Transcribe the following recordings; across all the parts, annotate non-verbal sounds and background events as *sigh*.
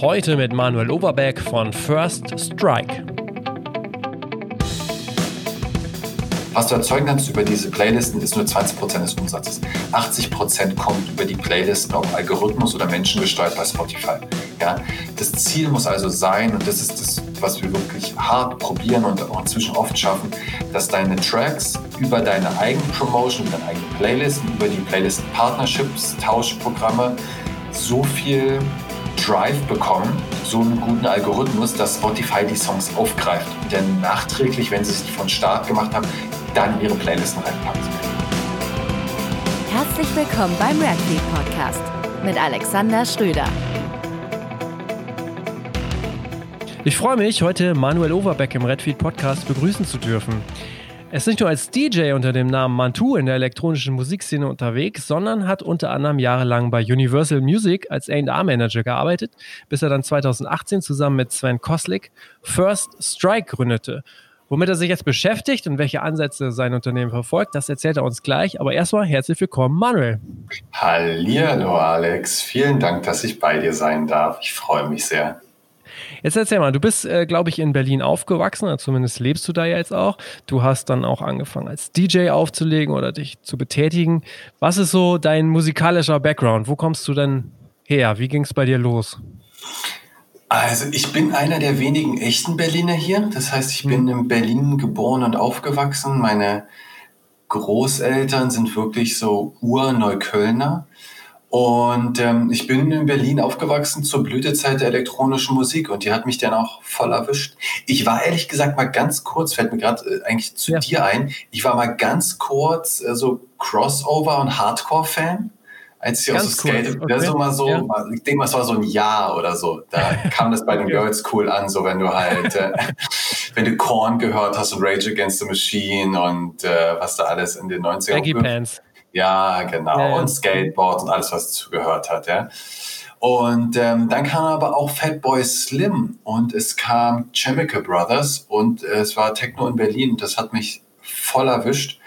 Heute mit Manuel Overbeck von First Strike. Was du erzeugen kannst über diese Playlisten, ist nur 20% des Umsatzes. 80% kommt über die Playlisten, ob Algorithmus oder menschengesteuert bei Spotify. Ja? Das Ziel muss also sein, und das ist das, was wir wirklich hart probieren und auch inzwischen oft schaffen, dass deine Tracks über deine eigenen Promotion, deine eigenen Playlisten, über die Playlisten-Partnerships, Tauschprogramme so viel Drive bekommen, so einen guten Algorithmus, dass Spotify die Songs aufgreift und dann nachträglich, wenn sie es von Start gemacht haben, dann ihre Playlisten reinpackt. Herzlich willkommen beim Redbeat Podcast mit Alexander Schröder. Ich freue mich, heute Manuel Overbeck im Redfeed Podcast begrüßen zu dürfen. Er ist nicht nur als DJ unter dem Namen Mantu in der elektronischen Musikszene unterwegs, sondern hat unter anderem jahrelang bei Universal Music als A&R-Manager gearbeitet, bis er dann 2018 zusammen mit Sven Koslik First Strike gründete. Womit er sich jetzt beschäftigt und welche Ansätze sein Unternehmen verfolgt, das erzählt er uns gleich. Aber erstmal herzlich willkommen, Manuel. Hallihallo, Alex. Vielen Dank, dass ich bei dir sein darf. Ich freue mich sehr. Jetzt erzähl mal, du bist, äh, glaube ich, in Berlin aufgewachsen, oder zumindest lebst du da ja jetzt auch. Du hast dann auch angefangen, als DJ aufzulegen oder dich zu betätigen. Was ist so dein musikalischer Background? Wo kommst du denn her? Wie ging es bei dir los? Also ich bin einer der wenigen echten Berliner hier. Das heißt, ich bin hm. in Berlin geboren und aufgewachsen. Meine Großeltern sind wirklich so Ur-Neuköllner. Und ähm, ich bin in Berlin aufgewachsen zur Blütezeit der elektronischen Musik und die hat mich dann auch voll erwischt. Ich war ehrlich gesagt mal ganz kurz, fällt mir gerade äh, eigentlich zu ja. dir ein, ich war mal ganz kurz äh, so Crossover und Hardcore-Fan als ich aus dem Skate, okay. so mal so, ja. ich denke mal, es war so ein Jahr oder so. Da *laughs* kam das bei den. Girls cool an, so wenn du halt, äh, *laughs* wenn du Korn gehört hast und Rage Against the Machine und äh, was da alles in den 90ern. Baggy Pants. Ja, genau. Ja, ja. Und Skateboard und alles, was dazu gehört hat, ja. Und ähm, dann kam aber auch Fatboy Slim und es kam Chemical Brothers und äh, es war Techno in Berlin. Das hat mich voll erwischt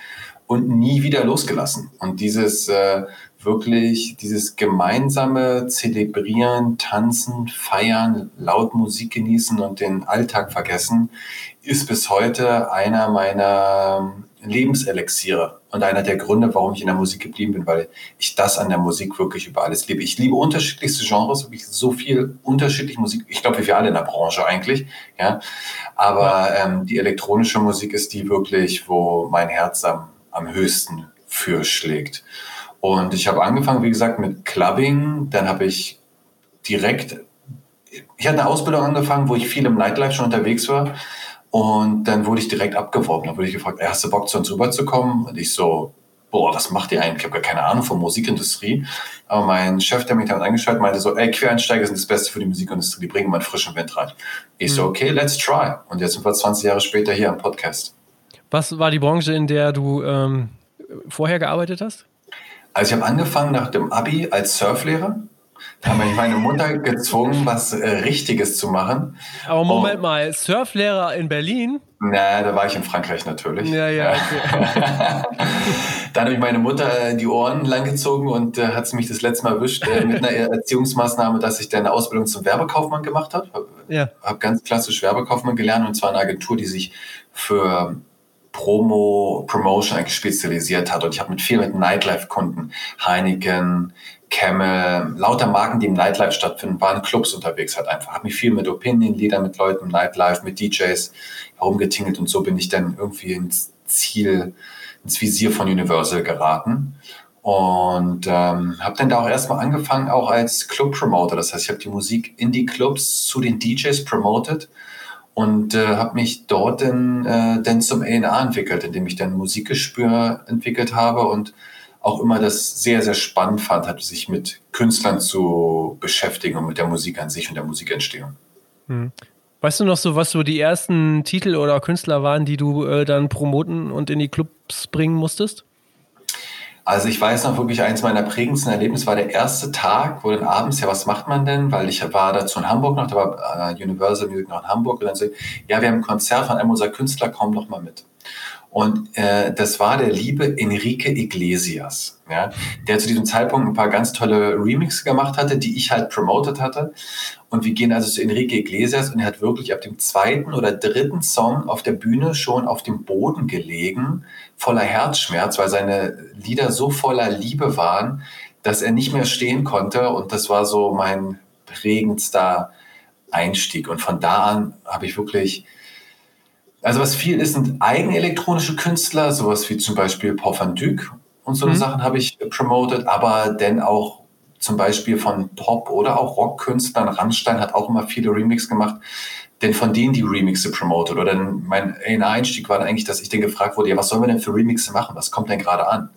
und nie wieder losgelassen. Und dieses äh, wirklich dieses gemeinsame Zelebrieren, Tanzen, Feiern, laut Musik genießen und den Alltag vergessen, ist bis heute einer meiner Lebenselixiere und einer der Gründe, warum ich in der Musik geblieben bin, weil ich das an der Musik wirklich über alles liebe. Ich liebe unterschiedlichste Genres, wirklich so viel unterschiedliche Musik. Ich glaube, wie wir alle in der Branche eigentlich, ja. Aber ähm, die elektronische Musik ist die wirklich, wo mein Herz am, am höchsten für schlägt. Und ich habe angefangen, wie gesagt, mit Clubbing. Dann habe ich direkt, ich hatte eine Ausbildung angefangen, wo ich viel im Nightlife schon unterwegs war. Und dann wurde ich direkt abgeworben. Da wurde ich gefragt, hast du Bock zu uns rüberzukommen? Und ich so, boah, was macht ihr eigentlich? Ich habe gar keine Ahnung von Musikindustrie. Aber mein Chef, der mich damit angeschaut, meinte so, ey, Quereinsteiger sind das Beste für die Musikindustrie, die bringen mal einen frischen Wind rein. Ich so, mhm. okay, let's try. Und jetzt sind wir 20 Jahre später hier am Podcast. Was war die Branche, in der du ähm, vorher gearbeitet hast? Also ich habe angefangen nach dem Abi als Surflehrer. Da hat mich meine Mutter gezwungen, was äh, Richtiges zu machen. Aber Moment Und, mal, Surflehrer in Berlin? Na, da war ich in Frankreich natürlich. Ja, ja. Okay. *laughs* Dann habe ich meine Mutter die Ohren langgezogen und äh, hat sie mich das letzte Mal erwischt äh, mit einer *laughs* Erziehungsmaßnahme, dass ich dann eine Ausbildung zum Werbekaufmann gemacht habe. Habe ja. hab ganz klassisch Werbekaufmann gelernt und zwar eine Agentur, die sich für Promo, Promotion eigentlich spezialisiert hat. Und ich habe mit viel mit Nightlife-Kunden, Heineken, Camel, lauter Marken, die im Nightlife stattfinden, waren Clubs unterwegs halt einfach. Habe mich viel mit Opinion-Leader, mit Leuten im Nightlife, mit DJs herumgetingelt und so bin ich dann irgendwie ins Ziel, ins Visier von Universal geraten. Und ähm, habe dann da auch erstmal angefangen, auch als Club-Promoter. Das heißt, ich habe die Musik in die Clubs zu den DJs promoted und äh, habe mich dort dann, äh, dann zum A&R entwickelt, indem ich dann Musikgespür entwickelt habe und auch immer das sehr, sehr spannend fand, hat sich mit Künstlern zu beschäftigen und mit der Musik an sich und der Musikentstehung. Hm. Weißt du noch so, was so die ersten Titel oder Künstler waren, die du äh, dann promoten und in die Clubs bringen musstest? Also ich weiß noch wirklich, eins meiner prägendsten Erlebnisse war der erste Tag, wo dann abends, ja, was macht man denn? Weil ich war dazu in Hamburg noch, da war äh, Universal Music noch in Hamburg und dann so, ja, wir haben ein Konzert von einem unserer Künstler, komm doch mal mit. Und äh, das war der liebe Enrique Iglesias, ja, der zu diesem Zeitpunkt ein paar ganz tolle Remixes gemacht hatte, die ich halt promoted hatte. Und wir gehen also zu Enrique Iglesias und er hat wirklich ab dem zweiten oder dritten Song auf der Bühne schon auf dem Boden gelegen, voller Herzschmerz, weil seine Lieder so voller Liebe waren, dass er nicht mehr stehen konnte. Und das war so mein prägendster Einstieg. Und von da an habe ich wirklich also was viel ist, sind eigenelektronische Künstler, sowas wie zum Beispiel Paul van Dyk und so mhm. Sachen habe ich promoted, aber dann auch zum Beispiel von Pop- oder auch Rockkünstlern. Rammstein hat auch immer viele Remix gemacht, denn von denen die Remixe promoted. Oder mein Einstieg war dann eigentlich, dass ich dann gefragt wurde, ja, was sollen wir denn für Remixe machen? Was kommt denn gerade an?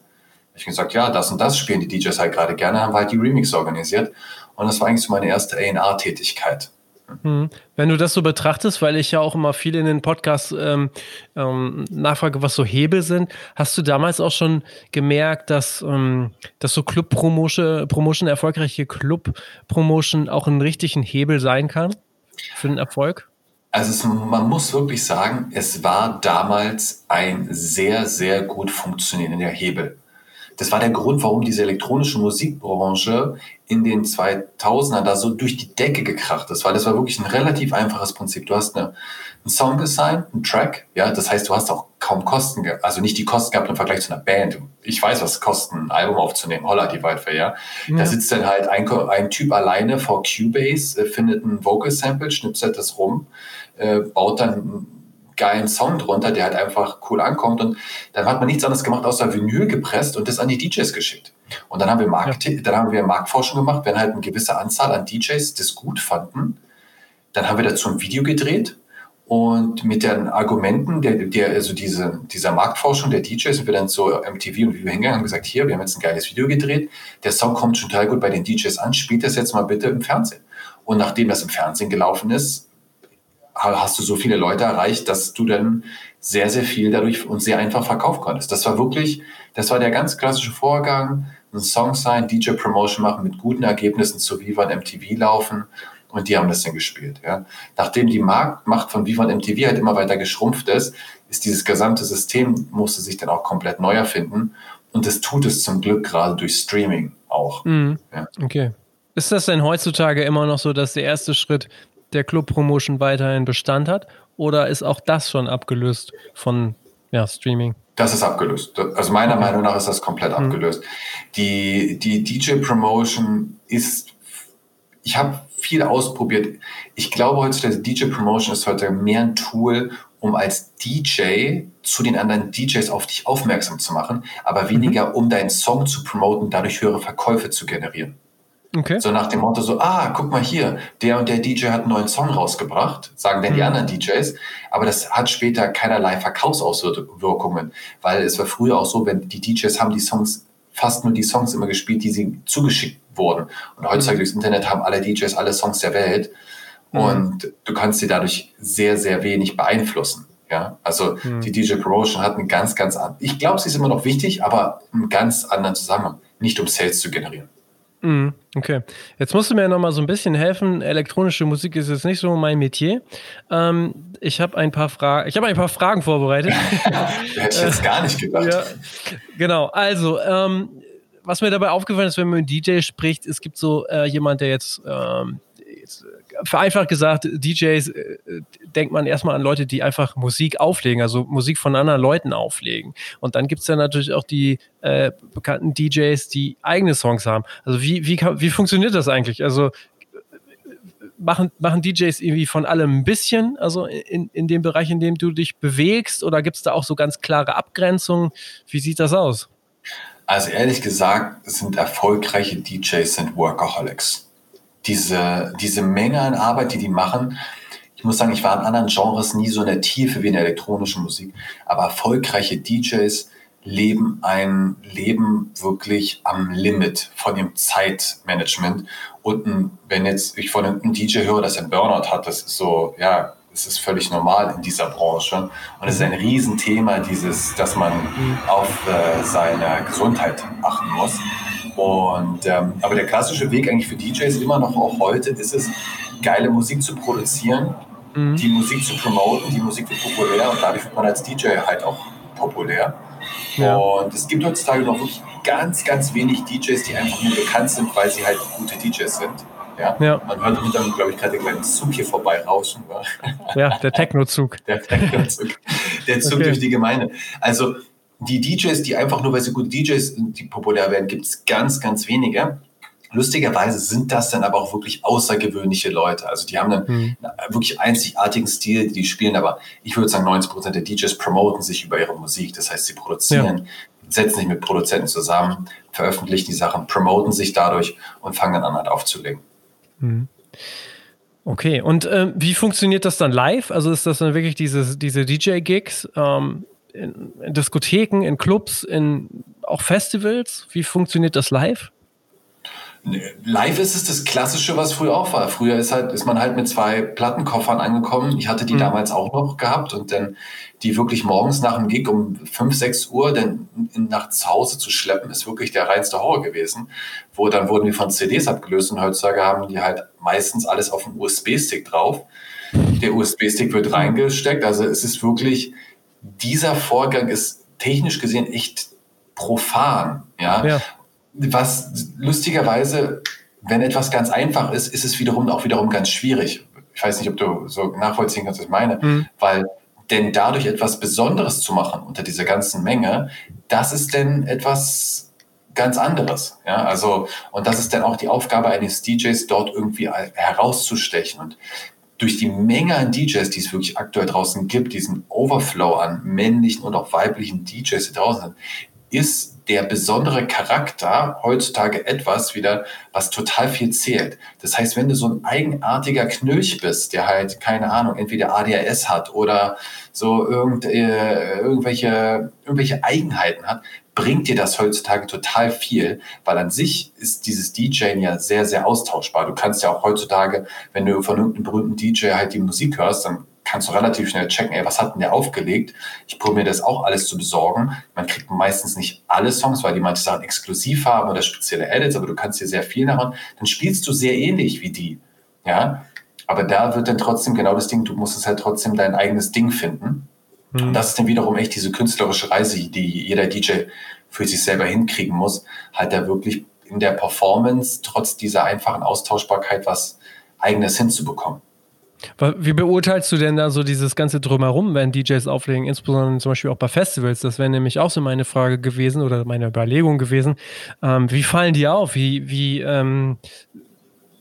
Ich habe gesagt, ja, das und das spielen die DJs halt gerade gerne, haben halt die Remix organisiert. Und das war eigentlich so meine erste A&R-Tätigkeit. Hm. Wenn du das so betrachtest, weil ich ja auch immer viel in den Podcasts ähm, ähm, nachfrage, was so Hebel sind, hast du damals auch schon gemerkt, dass, ähm, dass so Club-Promotion, Promotion, erfolgreiche Club-Promotion auch einen richtigen Hebel sein kann für den Erfolg? Also es, man muss wirklich sagen, es war damals ein sehr, sehr gut funktionierender Hebel. Das war der Grund, warum diese elektronische Musikbranche in den 2000ern da so durch die Decke gekracht ist, weil das war wirklich ein relativ einfaches Prinzip. Du hast eine, einen Song gesigned, einen Track, ja, das heißt, du hast auch kaum Kosten, also nicht die Kosten gehabt im Vergleich zu einer Band. Ich weiß, was es kostet, ein Album aufzunehmen, holla die Waldfee, ja. ja. Da sitzt dann halt ein, ein Typ alleine vor Cubase, äh, findet ein Vocal Sample, schnipselt das rum, äh, baut dann geilen Song drunter, der halt einfach cool ankommt. Und dann hat man nichts anderes gemacht, außer Vinyl gepresst und das an die DJs geschickt. Und dann haben wir, Marketing, ja. dann haben wir Marktforschung gemacht, wenn halt eine gewisse Anzahl an DJs das gut fanden. Dann haben wir dazu ein Video gedreht und mit den Argumenten, der, der, also diese, dieser Marktforschung der DJs sind wir dann zu MTV und Vivo hingegangen und gesagt, hier, wir haben jetzt ein geiles Video gedreht, der Song kommt schon total gut bei den DJs an, spielt das jetzt mal bitte im Fernsehen. Und nachdem das im Fernsehen gelaufen ist, hast du so viele Leute erreicht, dass du dann sehr, sehr viel dadurch und sehr einfach verkaufen konntest. Das war wirklich, das war der ganz klassische Vorgang, ein Song sein, DJ Promotion machen mit guten Ergebnissen zu Viva und MTV laufen und die haben das dann gespielt. Ja. Nachdem die Marktmacht von Viva und MTV halt immer weiter geschrumpft ist, ist dieses gesamte System, musste sich dann auch komplett neu erfinden und das tut es zum Glück gerade durch Streaming auch. Mhm. Ja. Okay. Ist das denn heutzutage immer noch so, dass der erste Schritt der Club-Promotion weiterhin Bestand hat? Oder ist auch das schon abgelöst von ja, Streaming? Das ist abgelöst. Also meiner okay. Meinung nach ist das komplett mhm. abgelöst. Die, die DJ-Promotion ist, ich habe viel ausprobiert. Ich glaube heutzutage, DJ-Promotion ist heute mehr ein Tool, um als DJ zu den anderen DJs auf dich aufmerksam zu machen, aber mhm. weniger, um deinen Song zu promoten, dadurch höhere Verkäufe zu generieren. Okay. So nach dem Motto so, ah, guck mal hier, der und der DJ hat einen neuen Song rausgebracht, sagen dann mhm. die anderen DJs, aber das hat später keinerlei Verkaufsauswirkungen, weil es war früher auch so, wenn die DJs haben die Songs, fast nur die Songs immer gespielt, die sie zugeschickt wurden. Und heutzutage mhm. durchs Internet haben alle DJs alle Songs der Welt mhm. und du kannst sie dadurch sehr, sehr wenig beeinflussen. Ja, also mhm. die DJ Promotion hat einen ganz, ganz, ich glaube, sie ist immer noch wichtig, aber einen ganz anderen Zusammenhang, nicht um Sales zu generieren. Mhm, okay. Jetzt musst du mir noch mal so ein bisschen helfen. Elektronische Musik ist jetzt nicht so mein Metier. Ähm, ich habe ein paar Fragen. Ich habe ein paar Fragen vorbereitet. *laughs* Hätte ich jetzt gar nicht gedacht. Ja, genau. Also ähm, was mir dabei aufgefallen ist, wenn man mit einem DJ spricht, es gibt so äh, jemand, der jetzt ähm, vereinfacht gesagt, DJs äh, denkt man erstmal an Leute, die einfach Musik auflegen, also Musik von anderen Leuten auflegen. Und dann gibt es ja natürlich auch die äh, bekannten DJs, die eigene Songs haben. Also wie, wie, wie funktioniert das eigentlich? Also machen, machen DJs irgendwie von allem ein bisschen, also in, in dem Bereich, in dem du dich bewegst, oder gibt es da auch so ganz klare Abgrenzungen? Wie sieht das aus? Also ehrlich gesagt, sind erfolgreiche DJs sind Workaholics diese, diese Menge an Arbeit, die die machen. Ich muss sagen, ich war in anderen Genres nie so in der Tiefe wie in der elektronischen Musik, aber erfolgreiche DJs leben ein Leben wirklich am Limit von dem Zeitmanagement. Und wenn jetzt ich von einem DJ höre, dass er einen Burnout hat, das ist so, ja, das ist völlig normal in dieser Branche. Und es ist ein Riesenthema, dieses, dass man auf äh, seine Gesundheit achten muss. Und, ähm, aber der klassische Weg eigentlich für DJs immer noch auch heute ist es, geile Musik zu produzieren, mhm. die Musik zu promoten, die Musik wird populär und dadurch wird man als DJ halt auch populär. Ja. Und es gibt heutzutage noch wirklich ganz, ganz wenig DJs, die einfach nur bekannt sind, weil sie halt gute DJs sind. Ja? ja. Man hört im dann, glaube ich, gerade den kleinen Zug hier vorbei rauschen. Ja, der Techno-Zug. Der Techno-Zug. Der Zug okay. durch die Gemeinde. Also die DJs, die einfach nur, weil sie gute DJs sind, die populär werden, gibt es ganz, ganz wenige. Lustigerweise sind das dann aber auch wirklich außergewöhnliche Leute. Also die haben dann mhm. wirklich einzigartigen Stil, die spielen aber, ich würde sagen, 90 Prozent der DJs promoten sich über ihre Musik. Das heißt, sie produzieren, ja. setzen sich mit Produzenten zusammen, veröffentlichen die Sachen, promoten sich dadurch und fangen dann an, halt aufzulegen. Mhm. Okay, und äh, wie funktioniert das dann live? Also ist das dann wirklich diese, diese DJ-Gigs ähm, in, in Diskotheken, in Clubs, in auch Festivals? Wie funktioniert das live? Live ist es das Klassische, was früher auch war. Früher ist, halt, ist man halt mit zwei Plattenkoffern angekommen. Ich hatte die mhm. damals auch noch gehabt und dann die wirklich morgens nach dem Gig um 5, 6 Uhr dann nach Hause zu schleppen, ist wirklich der reinste Horror gewesen. Wo dann wurden die von CDs abgelöst und heutzutage haben die halt meistens alles auf dem USB-Stick drauf. Der USB-Stick wird reingesteckt. Also es ist wirklich, dieser Vorgang ist technisch gesehen echt profan. Ja. ja was lustigerweise, wenn etwas ganz einfach ist, ist es wiederum auch wiederum ganz schwierig. Ich weiß nicht, ob du so nachvollziehen kannst, was ich meine, mhm. weil denn dadurch etwas Besonderes zu machen unter dieser ganzen Menge, das ist denn etwas ganz anderes. Ja, also, und das ist dann auch die Aufgabe eines DJs, dort irgendwie herauszustechen. Und durch die Menge an DJs, die es wirklich aktuell draußen gibt, diesen Overflow an männlichen und auch weiblichen DJs, die draußen sind, ist der besondere Charakter heutzutage etwas wieder, was total viel zählt. Das heißt, wenn du so ein eigenartiger Knölch bist, der halt, keine Ahnung, entweder ADHS hat oder so irgend, äh, irgendwelche, irgendwelche Eigenheiten hat, bringt dir das heutzutage total viel, weil an sich ist dieses DJing ja sehr, sehr austauschbar. Du kannst ja auch heutzutage, wenn du von irgendeinem berühmten DJ halt die Musik hörst, dann kannst du relativ schnell checken, ey, was hat denn der aufgelegt? Ich probiere mir das auch alles zu besorgen. Man kriegt meistens nicht alle Songs, weil die manche Sachen exklusiv haben oder spezielle Edits, aber du kannst dir sehr viel nachher. Dann spielst du sehr ähnlich wie die. Ja, aber da wird dann trotzdem genau das Ding, du musst es halt trotzdem dein eigenes Ding finden. Mhm. Und das ist dann wiederum echt diese künstlerische Reise, die jeder DJ für sich selber hinkriegen muss, halt da wirklich in der Performance trotz dieser einfachen Austauschbarkeit was eigenes hinzubekommen. Wie beurteilst du denn da so dieses ganze Drumherum, wenn DJs auflegen, insbesondere zum Beispiel auch bei Festivals? Das wäre nämlich auch so meine Frage gewesen oder meine Überlegung gewesen. Ähm, wie fallen die auf? Wie, wie, ähm,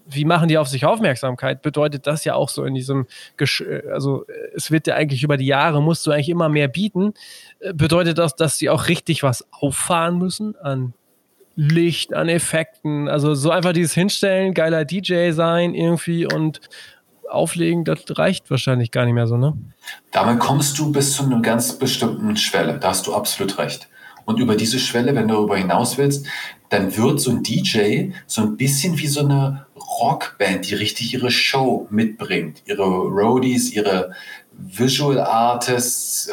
wie machen die auf sich Aufmerksamkeit? Bedeutet das ja auch so in diesem, Gesch also es wird ja eigentlich über die Jahre, musst du eigentlich immer mehr bieten. Äh, bedeutet das, dass die auch richtig was auffahren müssen an Licht, an Effekten? Also so einfach dieses Hinstellen, geiler DJ sein irgendwie und auflegen, das reicht wahrscheinlich gar nicht mehr so, ne? Damit kommst du bis zu einer ganz bestimmten Schwelle. Da hast du absolut recht. Und über diese Schwelle, wenn du darüber hinaus willst, dann wird so ein DJ so ein bisschen wie so eine Rockband, die richtig ihre Show mitbringt. Ihre Roadies, ihre Visual Artists,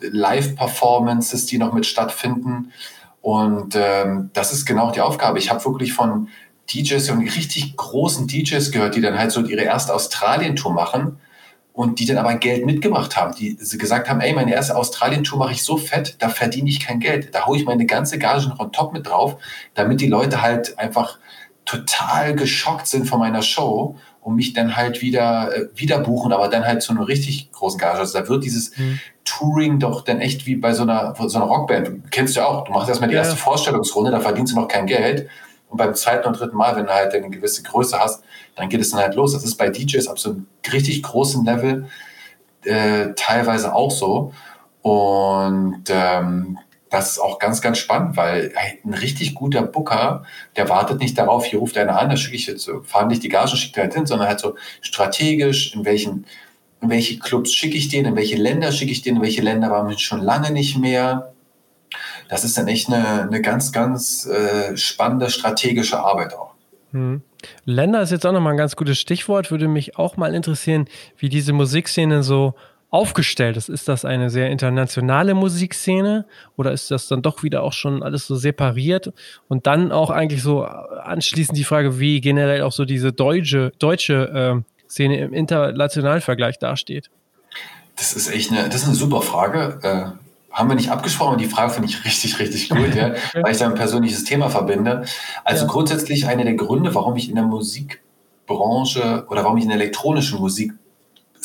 Live-Performances, die noch mit stattfinden. Und ähm, das ist genau die Aufgabe. Ich habe wirklich von DJs und richtig großen DJs gehört, die dann halt so ihre erste Australien-Tour machen und die dann aber Geld mitgebracht haben, die gesagt haben, ey, meine erste Australien-Tour mache ich so fett, da verdiene ich kein Geld. Da haue ich meine ganze Gage noch on top mit drauf, damit die Leute halt einfach total geschockt sind von meiner Show und mich dann halt wieder, äh, wieder buchen, aber dann halt zu einer richtig großen Gage. Also da wird dieses mhm. Touring doch dann echt wie bei so einer, so einer Rockband. Kennst du ja auch. Du machst erstmal die ja. erste Vorstellungsrunde, da verdienst du noch kein Geld und beim zweiten und dritten Mal, wenn du halt eine gewisse Größe hast, dann geht es dann halt los. Das ist bei DJs ab so einem richtig großen Level äh, teilweise auch so. Und ähm, das ist auch ganz, ganz spannend, weil ein richtig guter Booker, der wartet nicht darauf, hier ruft einer an, da schicke ich jetzt fahren nicht die Gagen, schickt er halt hin, sondern halt so strategisch, in welchen, in welche Clubs schicke ich den, in welche Länder schicke ich den, in welche Länder waren wir schon lange nicht mehr das ist dann echt eine, eine ganz, ganz äh, spannende strategische Arbeit auch. Hm. Länder ist jetzt auch nochmal ein ganz gutes Stichwort. Würde mich auch mal interessieren, wie diese Musikszene so aufgestellt ist. Ist das eine sehr internationale Musikszene oder ist das dann doch wieder auch schon alles so separiert? Und dann auch eigentlich so anschließend die Frage, wie generell auch so diese deutsche, deutsche äh, Szene im internationalen Vergleich dasteht. Das ist echt eine, das ist eine super Frage. Äh, haben wir nicht abgesprochen, die Frage finde ich richtig, richtig gut, ja, *laughs* weil ich da ein persönliches Thema verbinde. Also ja. grundsätzlich einer der Gründe, warum ich in der Musikbranche oder warum ich in der elektronischen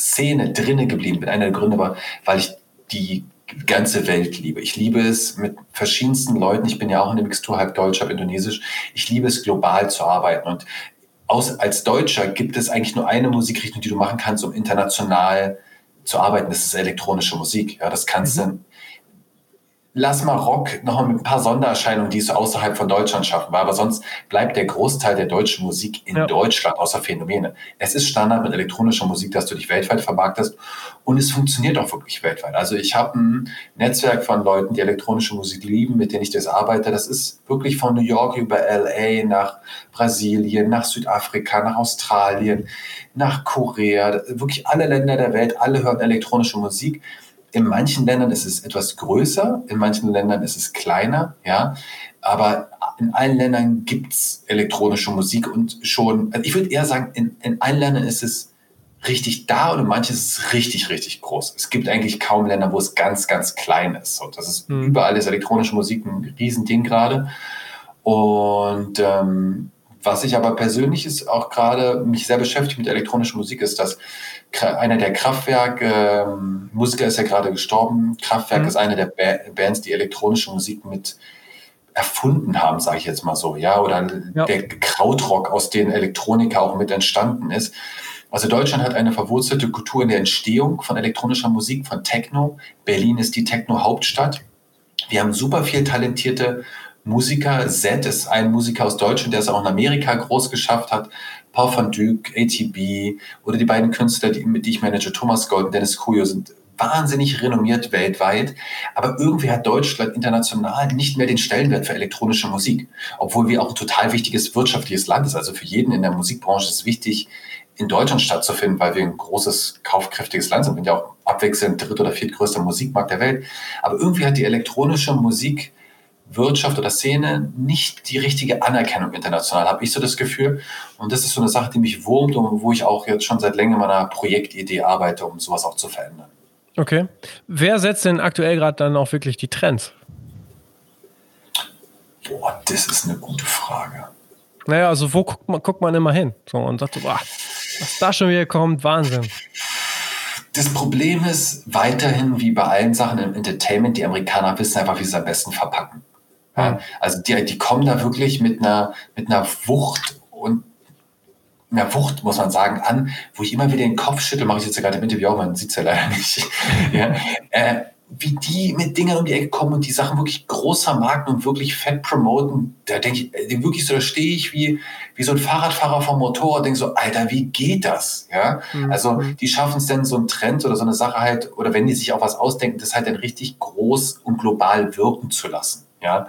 Musikszene drinne geblieben bin, einer der Gründe war, weil ich die ganze Welt liebe. Ich liebe es mit verschiedensten Leuten. Ich bin ja auch in der Mixtur halb Deutsch, halb Indonesisch. Ich liebe es global zu arbeiten und aus, als Deutscher gibt es eigentlich nur eine Musikrichtung, die du machen kannst, um international zu arbeiten. Das ist elektronische Musik. Ja, das kannst mhm. du lass mal Rock noch mit ein paar Sondererscheinungen, die es außerhalb von Deutschland schaffen, weil aber sonst bleibt der Großteil der deutschen Musik in ja. Deutschland, außer Phänomene. Es ist Standard mit elektronischer Musik, dass du dich weltweit vermarktest und es funktioniert auch wirklich weltweit. Also ich habe ein Netzwerk von Leuten, die elektronische Musik lieben, mit denen ich das arbeite. Das ist wirklich von New York über LA nach Brasilien, nach Südafrika, nach Australien, nach Korea, wirklich alle Länder der Welt, alle hören elektronische Musik in manchen Ländern ist es etwas größer, in manchen Ländern ist es kleiner, ja. Aber in allen Ländern gibt es elektronische Musik und schon, also ich würde eher sagen, in, in allen Ländern ist es richtig da und in manchen ist es richtig, richtig groß. Es gibt eigentlich kaum Länder, wo es ganz, ganz klein ist. Und das ist mhm. überall ist elektronische Musik ein Riesending gerade. Und ähm, was ich aber persönlich ist auch gerade mich sehr beschäftigt mit elektronischer Musik, ist, dass einer der Kraftwerk-Musiker ähm, ist ja gerade gestorben. Kraftwerk mhm. ist eine der ba Bands, die elektronische Musik mit erfunden haben, sage ich jetzt mal so, ja, oder ja. der Krautrock, aus dem Elektronika auch mit entstanden ist. Also Deutschland hat eine verwurzelte Kultur in der Entstehung von elektronischer Musik, von Techno. Berlin ist die Techno-Hauptstadt. Wir haben super viel talentierte Musiker. Z ist ein Musiker aus Deutschland, der es auch in Amerika groß geschafft hat. Paul van Dyk, ATB oder die beiden Künstler, die, die ich manage, Thomas Gold und Dennis Kujo, sind wahnsinnig renommiert weltweit. Aber irgendwie hat Deutschland international nicht mehr den Stellenwert für elektronische Musik. Obwohl wir auch ein total wichtiges wirtschaftliches Land ist. Also für jeden in der Musikbranche ist es wichtig, in Deutschland stattzufinden, weil wir ein großes, kaufkräftiges Land sind. Wir sind ja auch abwechselnd dritt- oder viertgrößter Musikmarkt der Welt. Aber irgendwie hat die elektronische Musik Wirtschaft oder Szene nicht die richtige Anerkennung international, habe ich so das Gefühl. Und das ist so eine Sache, die mich wurmt und wo ich auch jetzt schon seit längerem an einer Projektidee arbeite, um sowas auch zu verändern. Okay. Wer setzt denn aktuell gerade dann auch wirklich die Trends? Boah, das ist eine gute Frage. Naja, also wo guckt man, guckt man immer hin? So, und sagt so, boah, was da schon wieder kommt, Wahnsinn. Das Problem ist weiterhin, wie bei allen Sachen im Entertainment, die Amerikaner wissen einfach, wie sie es am besten verpacken. Ja, also die, die kommen da wirklich mit einer, mit einer Wucht und einer Wucht, muss man sagen, an, wo ich immer wieder den Kopf schüttel, mache ich jetzt gerade im Interview auch, man sieht es ja leider nicht. *laughs* ja, äh, wie die mit Dingen um die Ecke kommen und die Sachen wirklich großer Marken und wirklich fett promoten, da denke ich, äh, wirklich so, da stehe ich wie, wie so ein Fahrradfahrer vom Motorrad, denke so, Alter, wie geht das? Ja, mhm. also die schaffen es denn so einen Trend oder so eine Sache halt, oder wenn die sich auch was ausdenken, das halt dann richtig groß und global wirken zu lassen. Ja.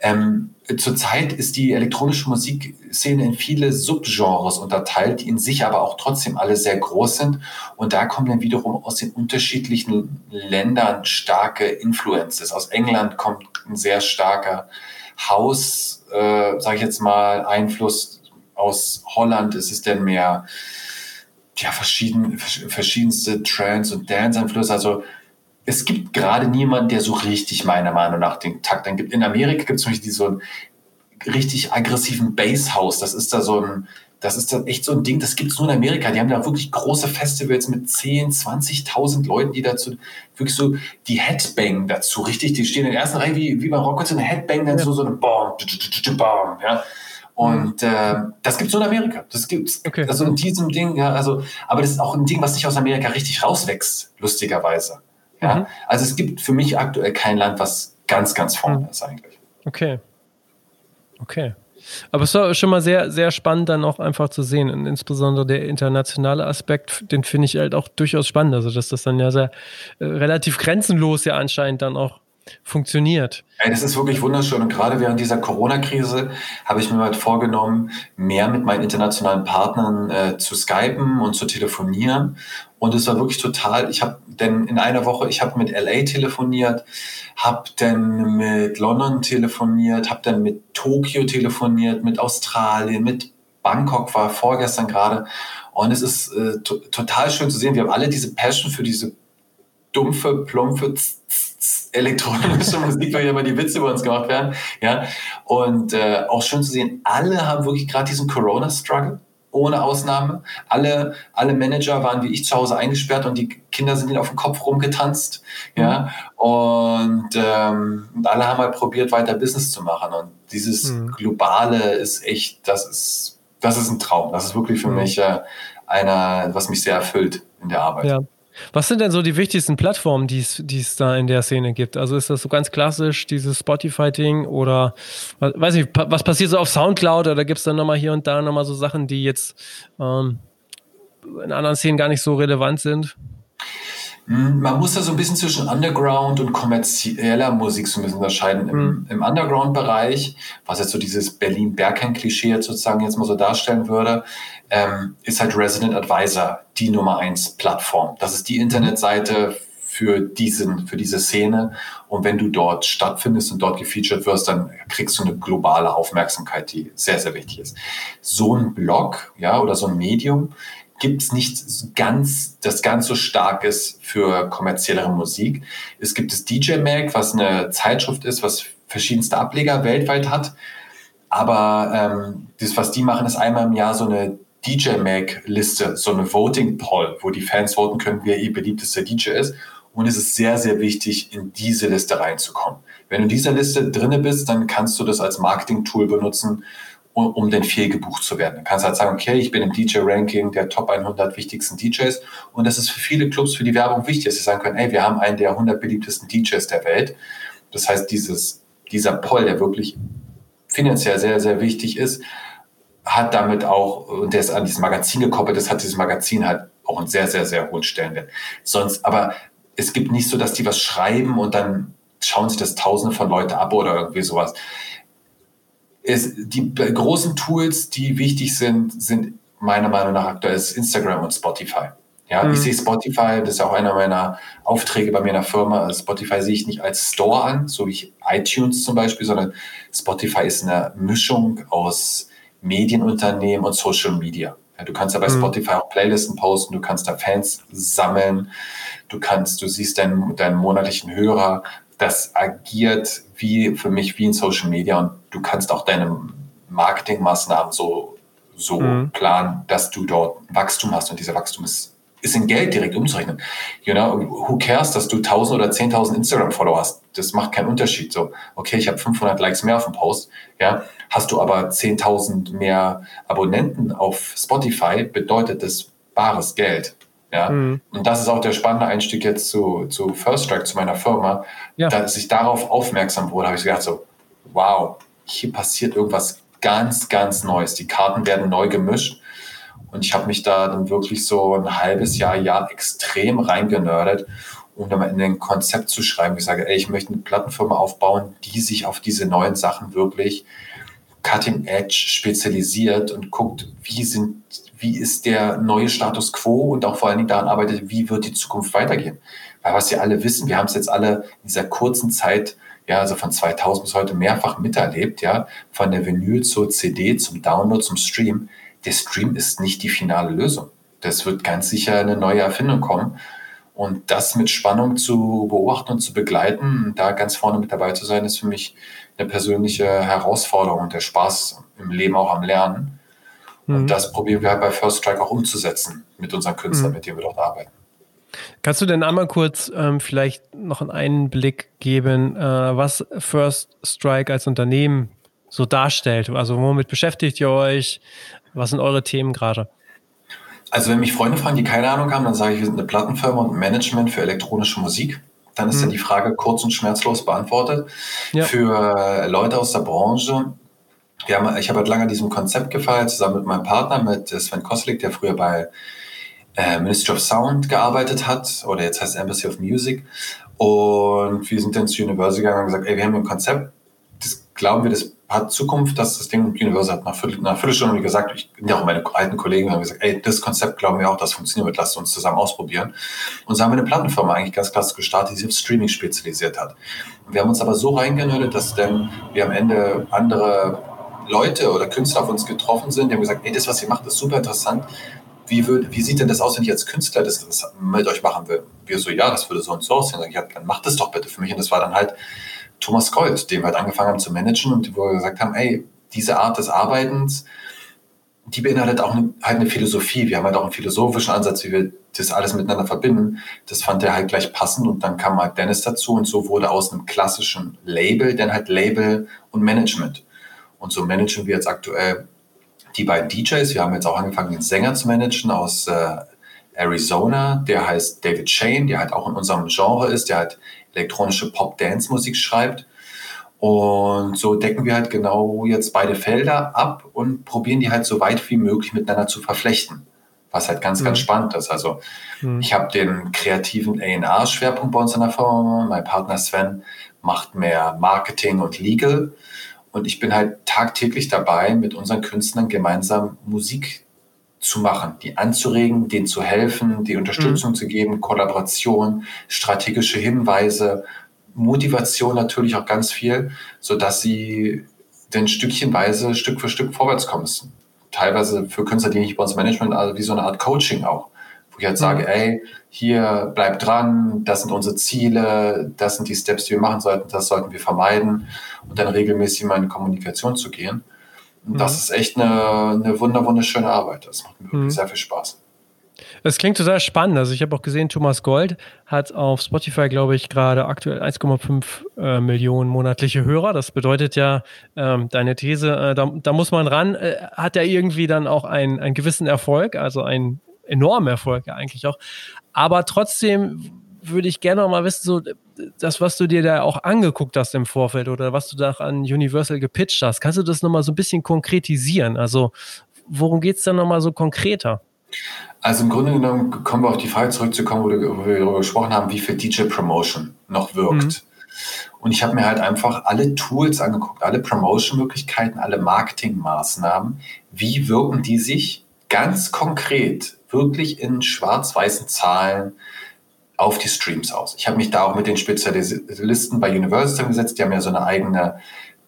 Ähm, zurzeit ist die elektronische Musikszene in viele Subgenres unterteilt, die in sich aber auch trotzdem alle sehr groß sind. Und da kommen dann wiederum aus den unterschiedlichen Ländern starke Influences. Aus England kommt ein sehr starker Haus, äh, sage ich jetzt mal, Einfluss. Aus Holland ist es dann mehr ja, verschieden, verschiedenste Trance- und Dance-Einflüsse. Also es gibt gerade niemanden, der so richtig meiner Meinung nach den Takt angibt. In Amerika gibt es zum Beispiel so einen richtig aggressiven Basshouse. Das ist da so ein, das ist da echt so ein Ding, das gibt es nur in Amerika. Die haben da wirklich große Festivals mit 10, 20.000 Leuten, die dazu wirklich so die Headbang dazu, richtig, die stehen in der ersten Reihe wie, wie bei Rocket, so eine Headbang, dann ja. so, so eine Bam, Bam, ja. Und äh, das gibt es nur in Amerika. Das gibt's. Okay. Also in diesem Ding, ja, also, aber das ist auch ein Ding, was nicht aus Amerika richtig rauswächst, lustigerweise. Ja? Mhm. Also es gibt für mich aktuell kein Land, was ganz, ganz vorne mhm. ist eigentlich. Okay. Okay. Aber es war schon mal sehr, sehr spannend, dann auch einfach zu sehen. Und insbesondere der internationale Aspekt, den finde ich halt auch durchaus spannend. Also, dass das dann ja sehr äh, relativ grenzenlos ja anscheinend dann auch funktioniert. Das ist wirklich wunderschön. Und gerade während dieser Corona-Krise habe ich mir halt vorgenommen, mehr mit meinen internationalen Partnern äh, zu skypen und zu telefonieren. Und es war wirklich total, ich habe denn in einer Woche, ich habe mit LA telefoniert, habe dann mit London telefoniert, habe dann mit Tokio telefoniert, mit Australien, mit Bangkok war vorgestern gerade. Und es ist äh, total schön zu sehen. Wir haben alle diese Passion für diese dumpfe, plumpe, z, z, z, elektronische *laughs* Musik, weil ja immer die Witze über uns gemacht werden. Ja? Und äh, auch schön zu sehen, alle haben wirklich gerade diesen Corona-Struggle ohne Ausnahme. Alle, alle Manager waren wie ich zu Hause eingesperrt und die Kinder sind ihnen auf dem Kopf rumgetanzt. Ja, und, ähm, und alle haben halt probiert, weiter Business zu machen. Und dieses mhm. Globale ist echt, das ist, das ist ein Traum. Das ist wirklich für mhm. mich äh, einer, was mich sehr erfüllt in der Arbeit. Ja. Was sind denn so die wichtigsten Plattformen, die es da in der Szene gibt? Also ist das so ganz klassisch, dieses Spotify-Ding oder weiß nicht, was passiert so auf Soundcloud oder gibt es dann nochmal hier und da nochmal so Sachen, die jetzt ähm, in anderen Szenen gar nicht so relevant sind? Hm, man muss da so ein bisschen zwischen Underground und kommerzieller Musik so ein bisschen unterscheiden. Im, mhm. im Underground-Bereich, was jetzt so dieses Berlin-Bergheim-Klischee jetzt sozusagen jetzt mal so darstellen würde, ähm, ist halt Resident Advisor die Nummer eins Plattform. Das ist die Internetseite für diesen, für diese Szene. Und wenn du dort stattfindest und dort gefeatured wirst, dann kriegst du eine globale Aufmerksamkeit, die sehr, sehr wichtig ist. So ein Blog, ja, oder so ein Medium gibt es nicht ganz, das ganz so starkes für kommerziellere Musik. Es gibt das DJ Mag, was eine Zeitschrift ist, was verschiedenste Ableger weltweit hat. Aber ähm, das, was die machen, ist einmal im Jahr so eine DJ Mag Liste, so eine Voting Poll, wo die Fans voten können, wer ihr beliebtester DJ ist. Und es ist sehr, sehr wichtig, in diese Liste reinzukommen. Wenn du in dieser Liste drinne bist, dann kannst du das als Marketing-Tool benutzen, um, um den viel gebucht zu werden. Dann kannst du halt sagen, okay, ich bin im DJ-Ranking der Top 100 wichtigsten DJs. Und das ist für viele Clubs für die Werbung wichtig, dass sie sagen können, ey, wir haben einen der 100 beliebtesten DJs der Welt. Das heißt, dieses, dieser Poll, der wirklich finanziell sehr, sehr wichtig ist, hat damit auch, und der ist an dieses Magazin gekoppelt, das hat dieses Magazin halt auch einen sehr, sehr, sehr hohen Stellenwert. Sonst, aber es gibt nicht so, dass die was schreiben und dann schauen sich das Tausende von Leute ab oder irgendwie sowas. Es, die großen Tools, die wichtig sind, sind meiner Meinung nach aktuell Instagram und Spotify. Ja, mhm. ich sehe Spotify, das ist auch einer meiner Aufträge bei mir in der Firma. Also Spotify sehe ich nicht als Store an, so wie iTunes zum Beispiel, sondern Spotify ist eine Mischung aus Medienunternehmen und Social Media. Ja, du kannst ja bei mhm. Spotify auch Playlisten posten, du kannst da Fans sammeln, du kannst, du siehst deinen, deinen monatlichen Hörer. Das agiert wie für mich wie in Social Media und du kannst auch deine Marketingmaßnahmen so, so mhm. planen, dass du dort Wachstum hast und dieser Wachstum ist ist in Geld direkt umzurechnen. You know, who cares, dass du 1000 oder 10.000 Instagram-Follower hast? Das macht keinen Unterschied. So, okay, ich habe 500 Likes mehr auf dem Post, ja. Hast du aber 10.000 mehr Abonnenten auf Spotify, bedeutet das bares Geld. Ja, mhm. und das ist auch der spannende Einstieg jetzt zu, zu First Strike, zu meiner Firma. Ja. Dass ich darauf aufmerksam wurde, habe ich gedacht so, wow, hier passiert irgendwas ganz, ganz Neues. Die Karten werden neu gemischt und ich habe mich da dann wirklich so ein halbes Jahr, Jahr extrem reingenördet, um dann mal in ein Konzept zu schreiben. Ich sage, ey, ich möchte eine Plattenfirma aufbauen, die sich auf diese neuen Sachen wirklich cutting edge spezialisiert und guckt, wie sind, wie ist der neue Status quo und auch vor allen Dingen daran arbeitet, wie wird die Zukunft weitergehen. Weil was wir alle wissen, wir haben es jetzt alle in dieser kurzen Zeit ja, also von 2000 bis heute mehrfach miterlebt, ja, von der Vinyl zur CD, zum Download, zum Stream der Stream ist nicht die finale Lösung. Das wird ganz sicher eine neue Erfindung kommen. Und das mit Spannung zu beobachten und zu begleiten, da ganz vorne mit dabei zu sein, ist für mich eine persönliche Herausforderung und der Spaß im Leben auch am Lernen. Mhm. Und das probieren wir halt bei First Strike auch umzusetzen mit unseren Künstlern, mhm. mit denen wir dort arbeiten. Kannst du denn einmal kurz ähm, vielleicht noch einen Einblick geben, äh, was First Strike als Unternehmen so darstellt? Also womit beschäftigt ihr euch? Was sind eure Themen gerade? Also wenn mich Freunde fragen, die keine Ahnung haben, dann sage ich, wir sind eine Plattenfirma und ein Management für elektronische Musik. Dann ist mhm. ja die Frage kurz und schmerzlos beantwortet. Ja. Für Leute aus der Branche, haben, ich habe halt lange an diesem Konzept gefeiert, zusammen mit meinem Partner, mit Sven Koslik, der früher bei äh, Ministry of Sound gearbeitet hat, oder jetzt heißt Embassy of Music. Und wir sind dann zu Universal gegangen und gesagt, ey, wir haben ein Konzept, das glauben wir, das hat Zukunft, dass das Ding Universal hat nach, nach Viertelstunde gesagt, ich ja auch meine alten Kollegen haben gesagt, ey, das Konzept glauben wir auch, das funktioniert wird, lasst uns zusammen ausprobieren. Und so haben wir eine Plattenfirma eigentlich ganz klassisch gestartet, die sich auf Streaming spezialisiert hat. Wir haben uns aber so reingenördet, dass dann wir am Ende andere Leute oder Künstler auf uns getroffen sind, die haben gesagt, ey, das, was ihr macht, ist super interessant. Wie, würd, wie sieht denn das aus, wenn ich als Künstler das, das mit euch machen will? wir so, ja, das würde so und so aussehen. Ich, ja, dann mach das doch bitte für mich. Und das war dann halt Thomas Gold, dem wir halt angefangen haben zu managen und wo wir gesagt haben, ey, diese Art des Arbeitens, die beinhaltet auch eine, halt eine Philosophie. Wir haben halt auch einen philosophischen Ansatz, wie wir das alles miteinander verbinden. Das fand er halt gleich passend und dann kam halt Dennis dazu und so wurde aus einem klassischen Label dann halt Label und Management. Und so managen wir jetzt aktuell die beiden DJs. Wir haben jetzt auch angefangen, den Sänger zu managen aus äh, Arizona. Der heißt David Shane, der halt auch in unserem Genre ist, der halt elektronische Pop-Dance-Musik schreibt. Und so decken wir halt genau jetzt beide Felder ab und probieren die halt so weit wie möglich miteinander zu verflechten. Was halt ganz, mhm. ganz spannend ist. Also mhm. ich habe den kreativen A&R-Schwerpunkt bei uns in der Firma. Mein Partner Sven macht mehr Marketing und Legal. Und ich bin halt tagtäglich dabei, mit unseren Künstlern gemeinsam Musik zu machen, die anzuregen, denen zu helfen, die Unterstützung mhm. zu geben, Kollaboration, strategische Hinweise, Motivation natürlich auch ganz viel, so dass sie denn stückchenweise Stück für Stück vorwärts kommen. Teilweise für Künstler, die nicht bei uns Management, also wie so eine Art Coaching auch, wo ich halt sage, mhm. ey, hier bleib dran, das sind unsere Ziele, das sind die Steps, die wir machen sollten, das sollten wir vermeiden und dann regelmäßig mal in Kommunikation zu gehen. Und mhm. das ist echt eine, eine wunderschöne Arbeit. Das macht mir wirklich mhm. sehr viel Spaß. Es klingt total spannend. Also ich habe auch gesehen, Thomas Gold hat auf Spotify, glaube ich, gerade aktuell 1,5 äh, Millionen monatliche Hörer. Das bedeutet ja, ähm, deine These, äh, da, da, muss man ran, äh, hat er irgendwie dann auch einen, einen gewissen Erfolg, also einen enormen Erfolg ja eigentlich auch. Aber trotzdem würde ich gerne noch mal wissen, so das, was du dir da auch angeguckt hast im Vorfeld oder was du da an Universal gepitcht hast, kannst du das noch mal so ein bisschen konkretisieren? Also worum geht es dann noch mal so konkreter? Also im Grunde genommen kommen wir auf die Frage zurückzukommen, wo, wo wir darüber gesprochen haben, wie viel DJ Promotion noch wirkt. Mhm. Und ich habe mir halt einfach alle Tools angeguckt, alle Promotion-Möglichkeiten, alle Marketing-Maßnahmen. Wie wirken die sich ganz konkret wirklich in schwarz-weißen Zahlen auf die Streams aus? Ich habe mich da auch mit den Spezialisten bei Universal gesetzt, die haben ja so eine eigene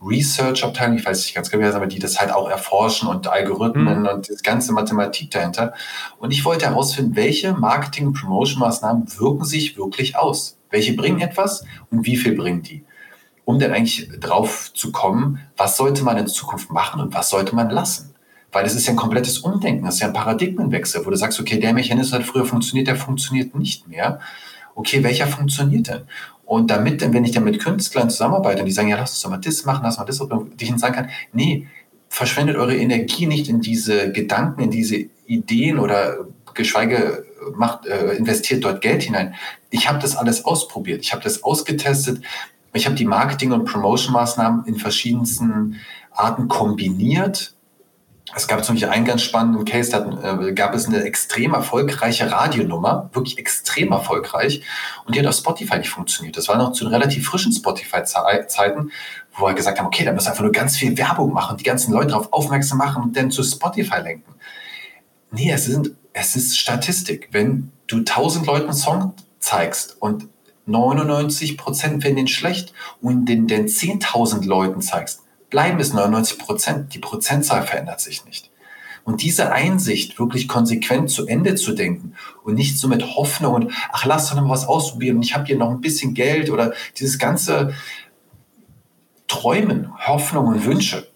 Research-Abteilung, ich weiß nicht ganz genau, aber die das halt auch erforschen und Algorithmen mhm. und das ganze Mathematik dahinter. Und ich wollte herausfinden, welche Marketing- und Promotion-Maßnahmen wirken sich wirklich aus? Welche bringen etwas und wie viel bringen die? Um dann eigentlich drauf zu kommen, was sollte man in Zukunft machen und was sollte man lassen? Weil es ist ja ein komplettes Umdenken, das ist ja ein Paradigmenwechsel, wo du sagst, okay, der Mechanismus hat früher funktioniert, der funktioniert nicht mehr. Okay, welcher funktioniert denn? Und damit, wenn ich dann mit Künstlern zusammenarbeite und die sagen, ja, lass uns doch mal das machen, lass mal das, und ich ihnen sagen kann, nee, verschwendet eure Energie nicht in diese Gedanken, in diese Ideen oder geschweige macht, äh, investiert dort Geld hinein. Ich habe das alles ausprobiert, ich habe das ausgetestet, ich habe die Marketing- und Promotion-Maßnahmen in verschiedensten Arten kombiniert es gab zum Beispiel einen ganz spannenden Case, da äh, gab es eine extrem erfolgreiche Radionummer, wirklich extrem erfolgreich, und die hat auf Spotify nicht funktioniert. Das war noch zu relativ frischen Spotify-Zeiten, wo wir gesagt haben, okay, da müssen wir einfach nur ganz viel Werbung machen, die ganzen Leute darauf aufmerksam machen und dann zu Spotify lenken. Nee, es, sind, es ist Statistik. Wenn du 1000 Leuten einen Song zeigst und 99 Prozent finden ihn schlecht und den, den 10.000 Leuten zeigst, bleiben es 99 Prozent. Die Prozentzahl verändert sich nicht. Und diese Einsicht, wirklich konsequent zu Ende zu denken und nicht so mit Hoffnung und ach, lass doch noch was ausprobieren und ich habe hier noch ein bisschen Geld oder dieses ganze Träumen, Hoffnung und Wünsche,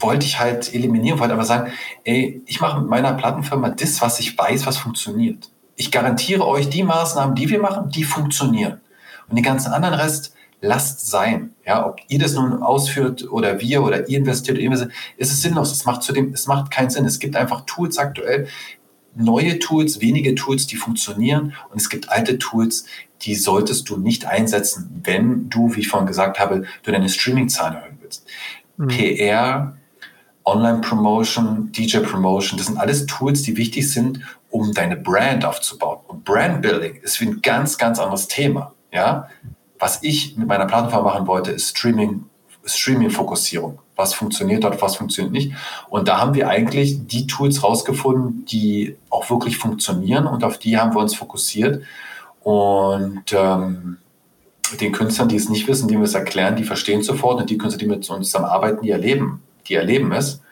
wollte ich halt eliminieren, wollte aber sagen, ey, ich mache mit meiner Plattenfirma das, was ich weiß, was funktioniert. Ich garantiere euch, die Maßnahmen, die wir machen, die funktionieren. Und den ganzen anderen Rest, lasst sein. Ja, ob ihr das nun ausführt oder wir oder ihr investiert, oder investiert ist es sinnlos. Es macht zudem, es macht keinen Sinn. Es gibt einfach Tools aktuell, neue Tools, wenige Tools, die funktionieren und es gibt alte Tools, die solltest du nicht einsetzen, wenn du, wie ich vorhin gesagt habe, du deine Streaming-Zahlen erhöhen willst. Mhm. PR, Online-Promotion, DJ-Promotion, das sind alles Tools, die wichtig sind, um deine Brand aufzubauen. Und Brand-Building ist wie ein ganz, ganz anderes Thema. Ja, was ich mit meiner Plattform machen wollte, ist Streaming, Streaming-Fokussierung. Was funktioniert dort, was funktioniert nicht. Und da haben wir eigentlich die Tools rausgefunden, die auch wirklich funktionieren und auf die haben wir uns fokussiert. Und ähm, den Künstlern, die es nicht wissen, die wir es erklären, die verstehen sofort und die Künstler, die mit uns zusammenarbeiten, die erleben, die erleben es.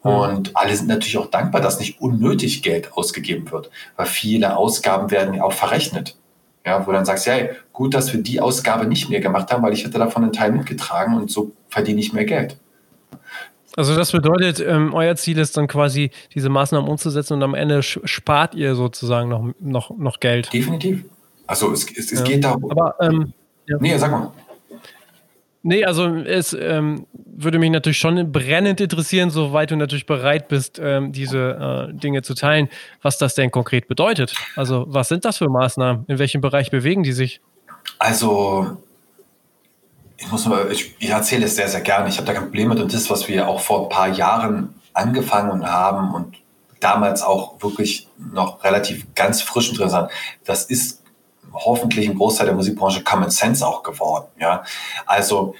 Und alle sind natürlich auch dankbar, dass nicht unnötig Geld ausgegeben wird, weil viele Ausgaben werden ja auch verrechnet. Ja, wo dann sagst, ja, gut, dass wir die Ausgabe nicht mehr gemacht haben, weil ich hätte davon einen Teil mitgetragen und so verdiene ich mehr Geld. Also das bedeutet, ähm, euer Ziel ist dann quasi, diese Maßnahmen umzusetzen und am Ende spart ihr sozusagen noch, noch, noch Geld. Definitiv. Also es, es, es ja. geht darum. Aber, ähm, ja. Nee, sag mal. Nee, also es ähm, würde mich natürlich schon brennend interessieren, soweit du natürlich bereit bist, ähm, diese äh, Dinge zu teilen, was das denn konkret bedeutet. Also was sind das für Maßnahmen? In welchem Bereich bewegen die sich? Also ich muss mal, ich, ich erzähle es sehr, sehr gerne. Ich habe da kein Problem mit. Und das, was wir auch vor ein paar Jahren angefangen haben und damals auch wirklich noch relativ ganz frisch drin sind, das ist hoffentlich ein Großteil der Musikbranche Common Sense auch geworden. Ja? Also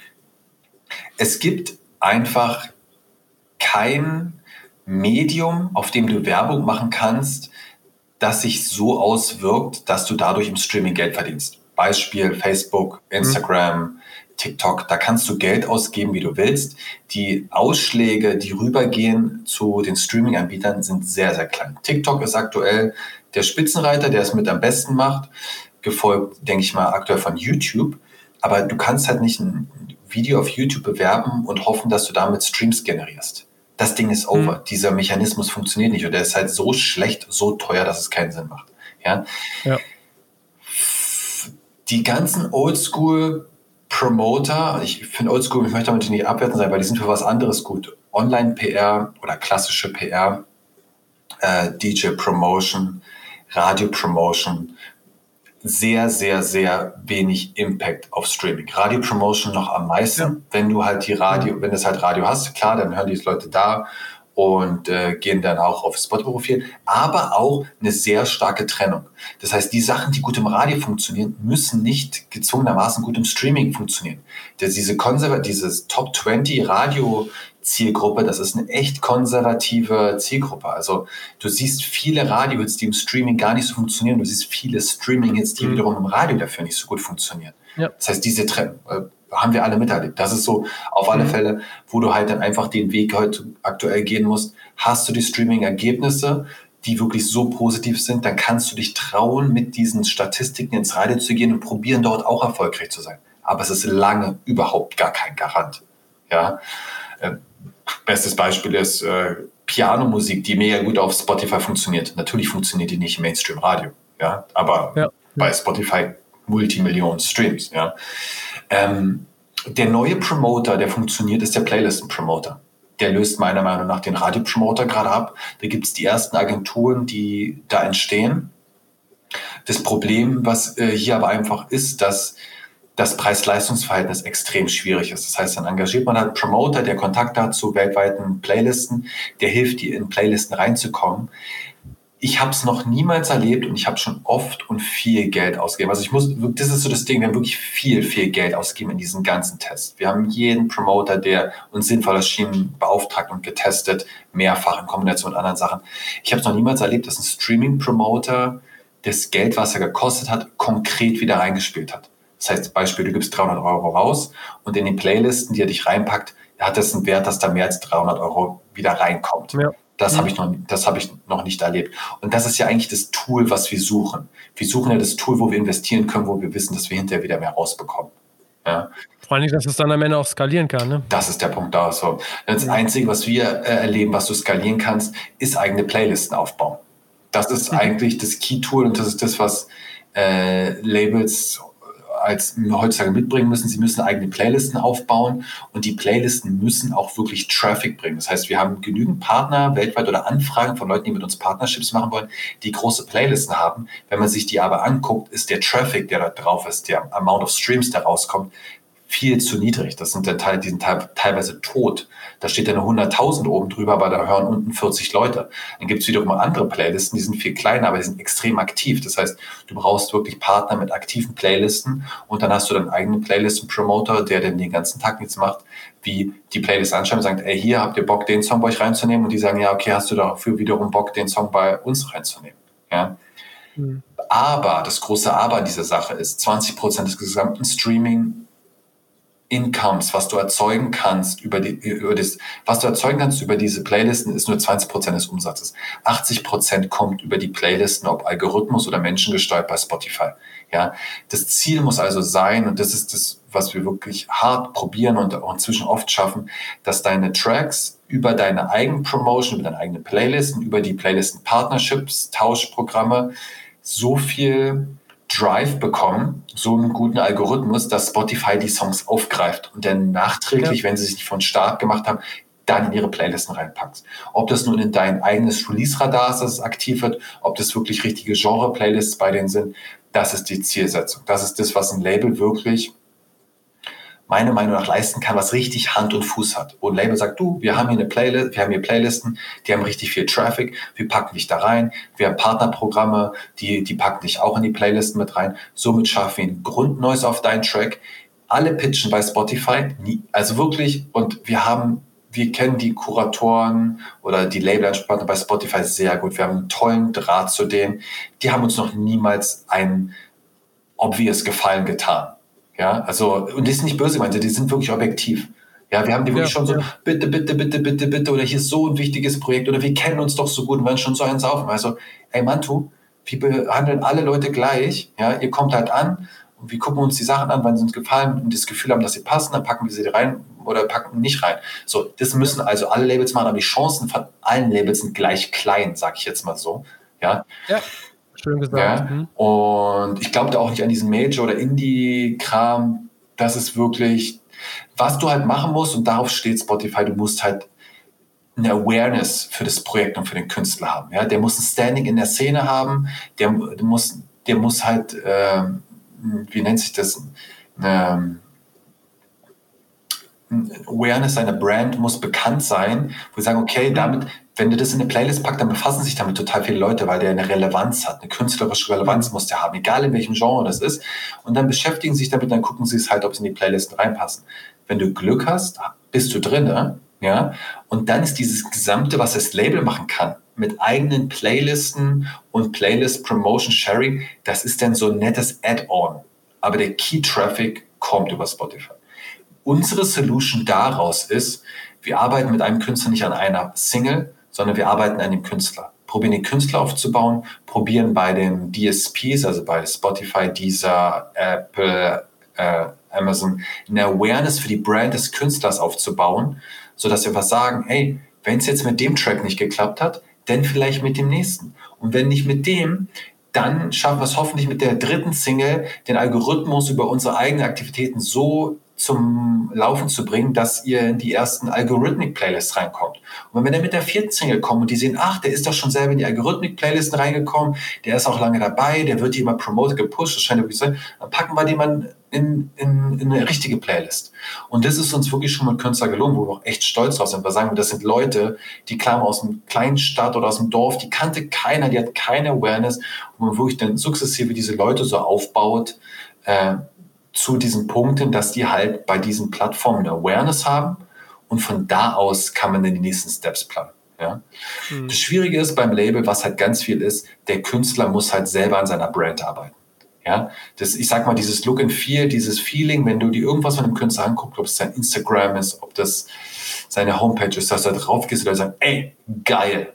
es gibt einfach kein Medium, auf dem du Werbung machen kannst, das sich so auswirkt, dass du dadurch im Streaming Geld verdienst. Beispiel Facebook, Instagram, mhm. TikTok, da kannst du Geld ausgeben, wie du willst. Die Ausschläge, die rübergehen zu den Streaming-Anbietern, sind sehr, sehr klein. TikTok ist aktuell der Spitzenreiter, der es mit am besten macht, gefolgt, denke ich mal, aktuell von YouTube. Aber du kannst halt nicht ein Video auf YouTube bewerben und hoffen, dass du damit Streams generierst. Das Ding ist over. Mhm. Dieser Mechanismus funktioniert nicht und der ist halt so schlecht, so teuer, dass es keinen Sinn macht. Ja. ja. Die ganzen Oldschool Promoter, ich finde Oldschool, ich möchte damit nicht abwerten sein, weil die sind für was anderes gut. Online-PR oder klassische PR, äh, DJ-Promotion, Radio-Promotion, sehr, sehr, sehr wenig Impact auf Streaming. Radio-Promotion noch am meisten. Ja. Wenn du halt die Radio, wenn du halt Radio hast, klar, dann hören die Leute da und äh, gehen dann auch auf Spotify-Profil, aber auch eine sehr starke Trennung. Das heißt, die Sachen, die gut im Radio funktionieren, müssen nicht gezwungenermaßen gut im Streaming funktionieren. Das, diese konservative, dieses Top 20 Radio Zielgruppe, das ist eine echt konservative Zielgruppe. Also du siehst viele Radio-Hits, die im Streaming gar nicht so funktionieren. Du siehst viele Streaming-Hits, die mhm. wiederum im Radio dafür nicht so gut funktionieren. Ja. Das heißt, diese Trennung, äh, haben wir alle miterlebt. Das ist so auf alle mhm. Fälle, wo du halt dann einfach den Weg heute aktuell gehen musst. Hast du die Streaming-Ergebnisse, die wirklich so positiv sind, dann kannst du dich trauen, mit diesen Statistiken ins Radio zu gehen und probieren, dort auch erfolgreich zu sein. Aber es ist lange überhaupt gar kein Garant. Ja. Äh, bestes Beispiel ist äh, Pianomusik, die mega gut auf Spotify funktioniert. Natürlich funktioniert die nicht im Mainstream-Radio. Ja. Aber ja. bei Spotify Multimillionen Streams. Ja. Ähm, der neue Promoter, der funktioniert, ist der Playlisten-Promoter. Der löst meiner Meinung nach den Radio-Promoter gerade ab. Da gibt es die ersten Agenturen, die da entstehen. Das Problem, was äh, hier aber einfach ist, dass das Preis-Leistungs-Verhältnis extrem schwierig ist. Das heißt, dann engagiert man halt Promoter, der Kontakt hat zu weltweiten Playlisten, der hilft, dir in Playlisten reinzukommen ich habe es noch niemals erlebt und ich habe schon oft und viel Geld ausgegeben. Also ich muss, das ist so das Ding, wir haben wirklich viel, viel Geld ausgegeben in diesen ganzen Tests. Wir haben jeden Promoter, der uns sinnvoll erschien, beauftragt und getestet, mehrfach in Kombination mit anderen Sachen. Ich habe es noch niemals erlebt, dass ein Streaming-Promoter das Geld, was er gekostet hat, konkret wieder reingespielt hat. Das heißt, Beispiel, du gibst 300 Euro raus und in den Playlisten, die er dich reinpackt, hat das einen Wert, dass da mehr als 300 Euro wieder reinkommt. Ja. Das mhm. habe ich, noch, das hab ich noch nicht erlebt. Und das ist ja eigentlich das Tool, was wir suchen. Wir suchen ja das Tool, wo wir investieren können, wo wir wissen, dass wir hinterher wieder mehr rausbekommen. Ja. Vor allem, dass es dann am Ende auch skalieren kann. Ne? Das ist der Punkt da. So. Das. Einzige, was wir äh, erleben, was du skalieren kannst, ist eigene Playlisten aufbauen. Das ist mhm. eigentlich das Key-Tool und das ist das, was äh, Labels als heutzutage mitbringen müssen. Sie müssen eigene Playlisten aufbauen und die Playlisten müssen auch wirklich Traffic bringen. Das heißt, wir haben genügend Partner weltweit oder Anfragen von Leuten, die mit uns Partnerships machen wollen, die große Playlisten haben. Wenn man sich die aber anguckt, ist der Traffic, der da drauf ist, der Amount of Streams, der rauskommt, viel zu niedrig. Das sind, der die sind teilweise tot. Da steht ja eine 100.000 oben drüber, aber da hören unten 40 Leute. Dann gibt es wiederum andere Playlisten, die sind viel kleiner, aber die sind extrem aktiv. Das heißt, du brauchst wirklich Partner mit aktiven Playlisten und dann hast du deinen eigenen Playlisten-Promoter, der dann den ganzen Tag nichts macht, wie die Playlist anschauen und sagt, ey, hier habt ihr Bock, den Song bei euch reinzunehmen? Und die sagen, ja, okay, hast du dafür wiederum Bock, den Song bei uns reinzunehmen? Ja. Mhm. Aber das große Aber dieser Sache ist, 20 Prozent des gesamten Streaming Incomes, was du erzeugen kannst über die, über das, was du erzeugen kannst über diese Playlisten, ist nur 20 Prozent des Umsatzes. 80 Prozent kommt über die Playlisten, ob Algorithmus oder menschengesteuert bei Spotify. Ja, das Ziel muss also sein, und das ist das, was wir wirklich hart probieren und auch inzwischen oft schaffen, dass deine Tracks über deine eigenen Promotion, über deine eigenen Playlisten, über die Playlisten Partnerships, Tauschprogramme so viel Drive bekommen, so einen guten Algorithmus, dass Spotify die Songs aufgreift und dann nachträglich, ja. wenn sie sich nicht von Start gemacht haben, dann in ihre Playlisten reinpackt. Ob das nun in dein eigenes Release-Radar ist, dass es aktiv wird, ob das wirklich richtige Genre-Playlists bei denen sind, das ist die Zielsetzung. Das ist das, was ein Label wirklich meiner Meinung nach leisten kann, was richtig Hand und Fuß hat. Wo ein Label sagt, du, wir haben hier eine Playlist, wir haben hier Playlisten, die haben richtig viel Traffic, wir packen dich da rein, wir haben Partnerprogramme, die, die packen dich auch in die Playlisten mit rein. Somit schaffen wir ein Grundneues auf deinen Track. Alle pitchen bei Spotify, also wirklich, und wir haben wir kennen die Kuratoren oder die Labelansprechpartner bei Spotify sehr gut. Wir haben einen tollen Draht zu denen. Die haben uns noch niemals einen obvious Gefallen getan. Ja, also, und das ist nicht böse gemeint, die sind wirklich objektiv. Ja, wir haben die wirklich ja, schon so, ja. bitte, bitte, bitte, bitte, bitte, oder hier ist so ein wichtiges Projekt, oder wir kennen uns doch so gut und werden schon so eins auf. Also, ey Mantu, wir behandeln alle Leute gleich. Ja, ihr kommt halt an und wir gucken uns die Sachen an, wann sie uns gefallen und das Gefühl haben, dass sie passen, dann packen wir sie rein oder packen nicht rein. So, das müssen also alle Labels machen, aber die Chancen von allen Labels sind gleich klein, sag ich jetzt mal so. Ja. ja. Schön gesagt. Ja? Mhm. Und ich glaube da auch nicht an diesen Major- oder Indie-Kram. Das ist wirklich, was du halt machen musst, und darauf steht Spotify, du musst halt eine Awareness für das Projekt und für den Künstler haben. Ja? Der muss ein Standing in der Szene haben, der, der muss, der muss halt, äh, wie nennt sich das, ähm, Awareness seiner Brand muss bekannt sein, wo wir sagen, okay, mhm. damit, wenn du das in eine Playlist packst, dann befassen sich damit total viele Leute, weil der eine Relevanz hat, eine künstlerische Relevanz mhm. muss der haben, egal in welchem Genre das ist. Und dann beschäftigen sich damit, dann gucken sie es halt, ob sie in die Playlisten reinpassen. Wenn du Glück hast, bist du drinne, ja. Und dann ist dieses Gesamte, was das Label machen kann, mit eigenen Playlisten und Playlist Promotion Sharing, das ist dann so ein nettes Add-on. Aber der Key Traffic kommt über Spotify. Unsere Solution daraus ist, wir arbeiten mit einem Künstler nicht an einer Single, sondern wir arbeiten an dem Künstler. Probieren den Künstler aufzubauen, probieren bei den DSPs, also bei Spotify, Deezer, Apple, äh, Amazon, eine Awareness für die Brand des Künstlers aufzubauen, sodass wir was sagen, hey, wenn es jetzt mit dem Track nicht geklappt hat, dann vielleicht mit dem nächsten. Und wenn nicht mit dem, dann schaffen wir es hoffentlich mit der dritten Single, den Algorithmus über unsere eigenen Aktivitäten so zum Laufen zu bringen, dass ihr in die ersten Algorithmic-Playlists reinkommt. Und wenn wir dann mit der vierten Single kommen und die sehen, ach, der ist doch schon selber in die Algorithmic-Playlisten reingekommen, der ist auch lange dabei, der wird hier immer promoted, gepusht, das scheint so, dann packen wir den mal in, in, in eine richtige Playlist. Und das ist uns wirklich schon mit Künstler gelungen, wo wir auch echt stolz drauf sind. Wir sagen, das sind Leute, die kamen aus einem kleinen Stadt oder aus dem Dorf, die kannte keiner, die hat keine Awareness. Und man wirklich dann sukzessive diese Leute so aufbaut, äh, zu diesen Punkten, dass die halt bei diesen Plattformen Awareness haben und von da aus kann man dann die nächsten Steps planen. Ja? Mhm. Das Schwierige ist beim Label, was halt ganz viel ist, der Künstler muss halt selber an seiner Brand arbeiten. Ja, das, ich sag mal, dieses Look and Feel, dieses Feeling, wenn du dir irgendwas von einem Künstler anguckst, ob es sein Instagram ist, ob das seine Homepage ist, dass du da drauf gehst oder sagst, ey, geil.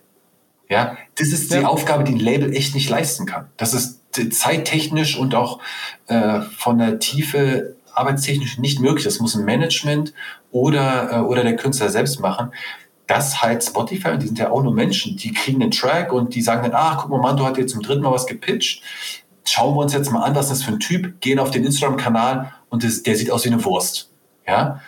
Ja, das ist die ja. Aufgabe, die ein Label echt nicht leisten kann. Das ist zeittechnisch und auch äh, von der Tiefe arbeitstechnisch nicht möglich. Das muss ein Management oder, äh, oder der Künstler selbst machen. Das halt Spotify, und die sind ja auch nur Menschen, die kriegen einen Track und die sagen dann, ach, guck mal, Manto hat jetzt zum dritten Mal was gepitcht. Schauen wir uns jetzt mal an, was das für ein Typ, gehen auf den Instagram-Kanal und das, der sieht aus wie eine Wurst. Ja,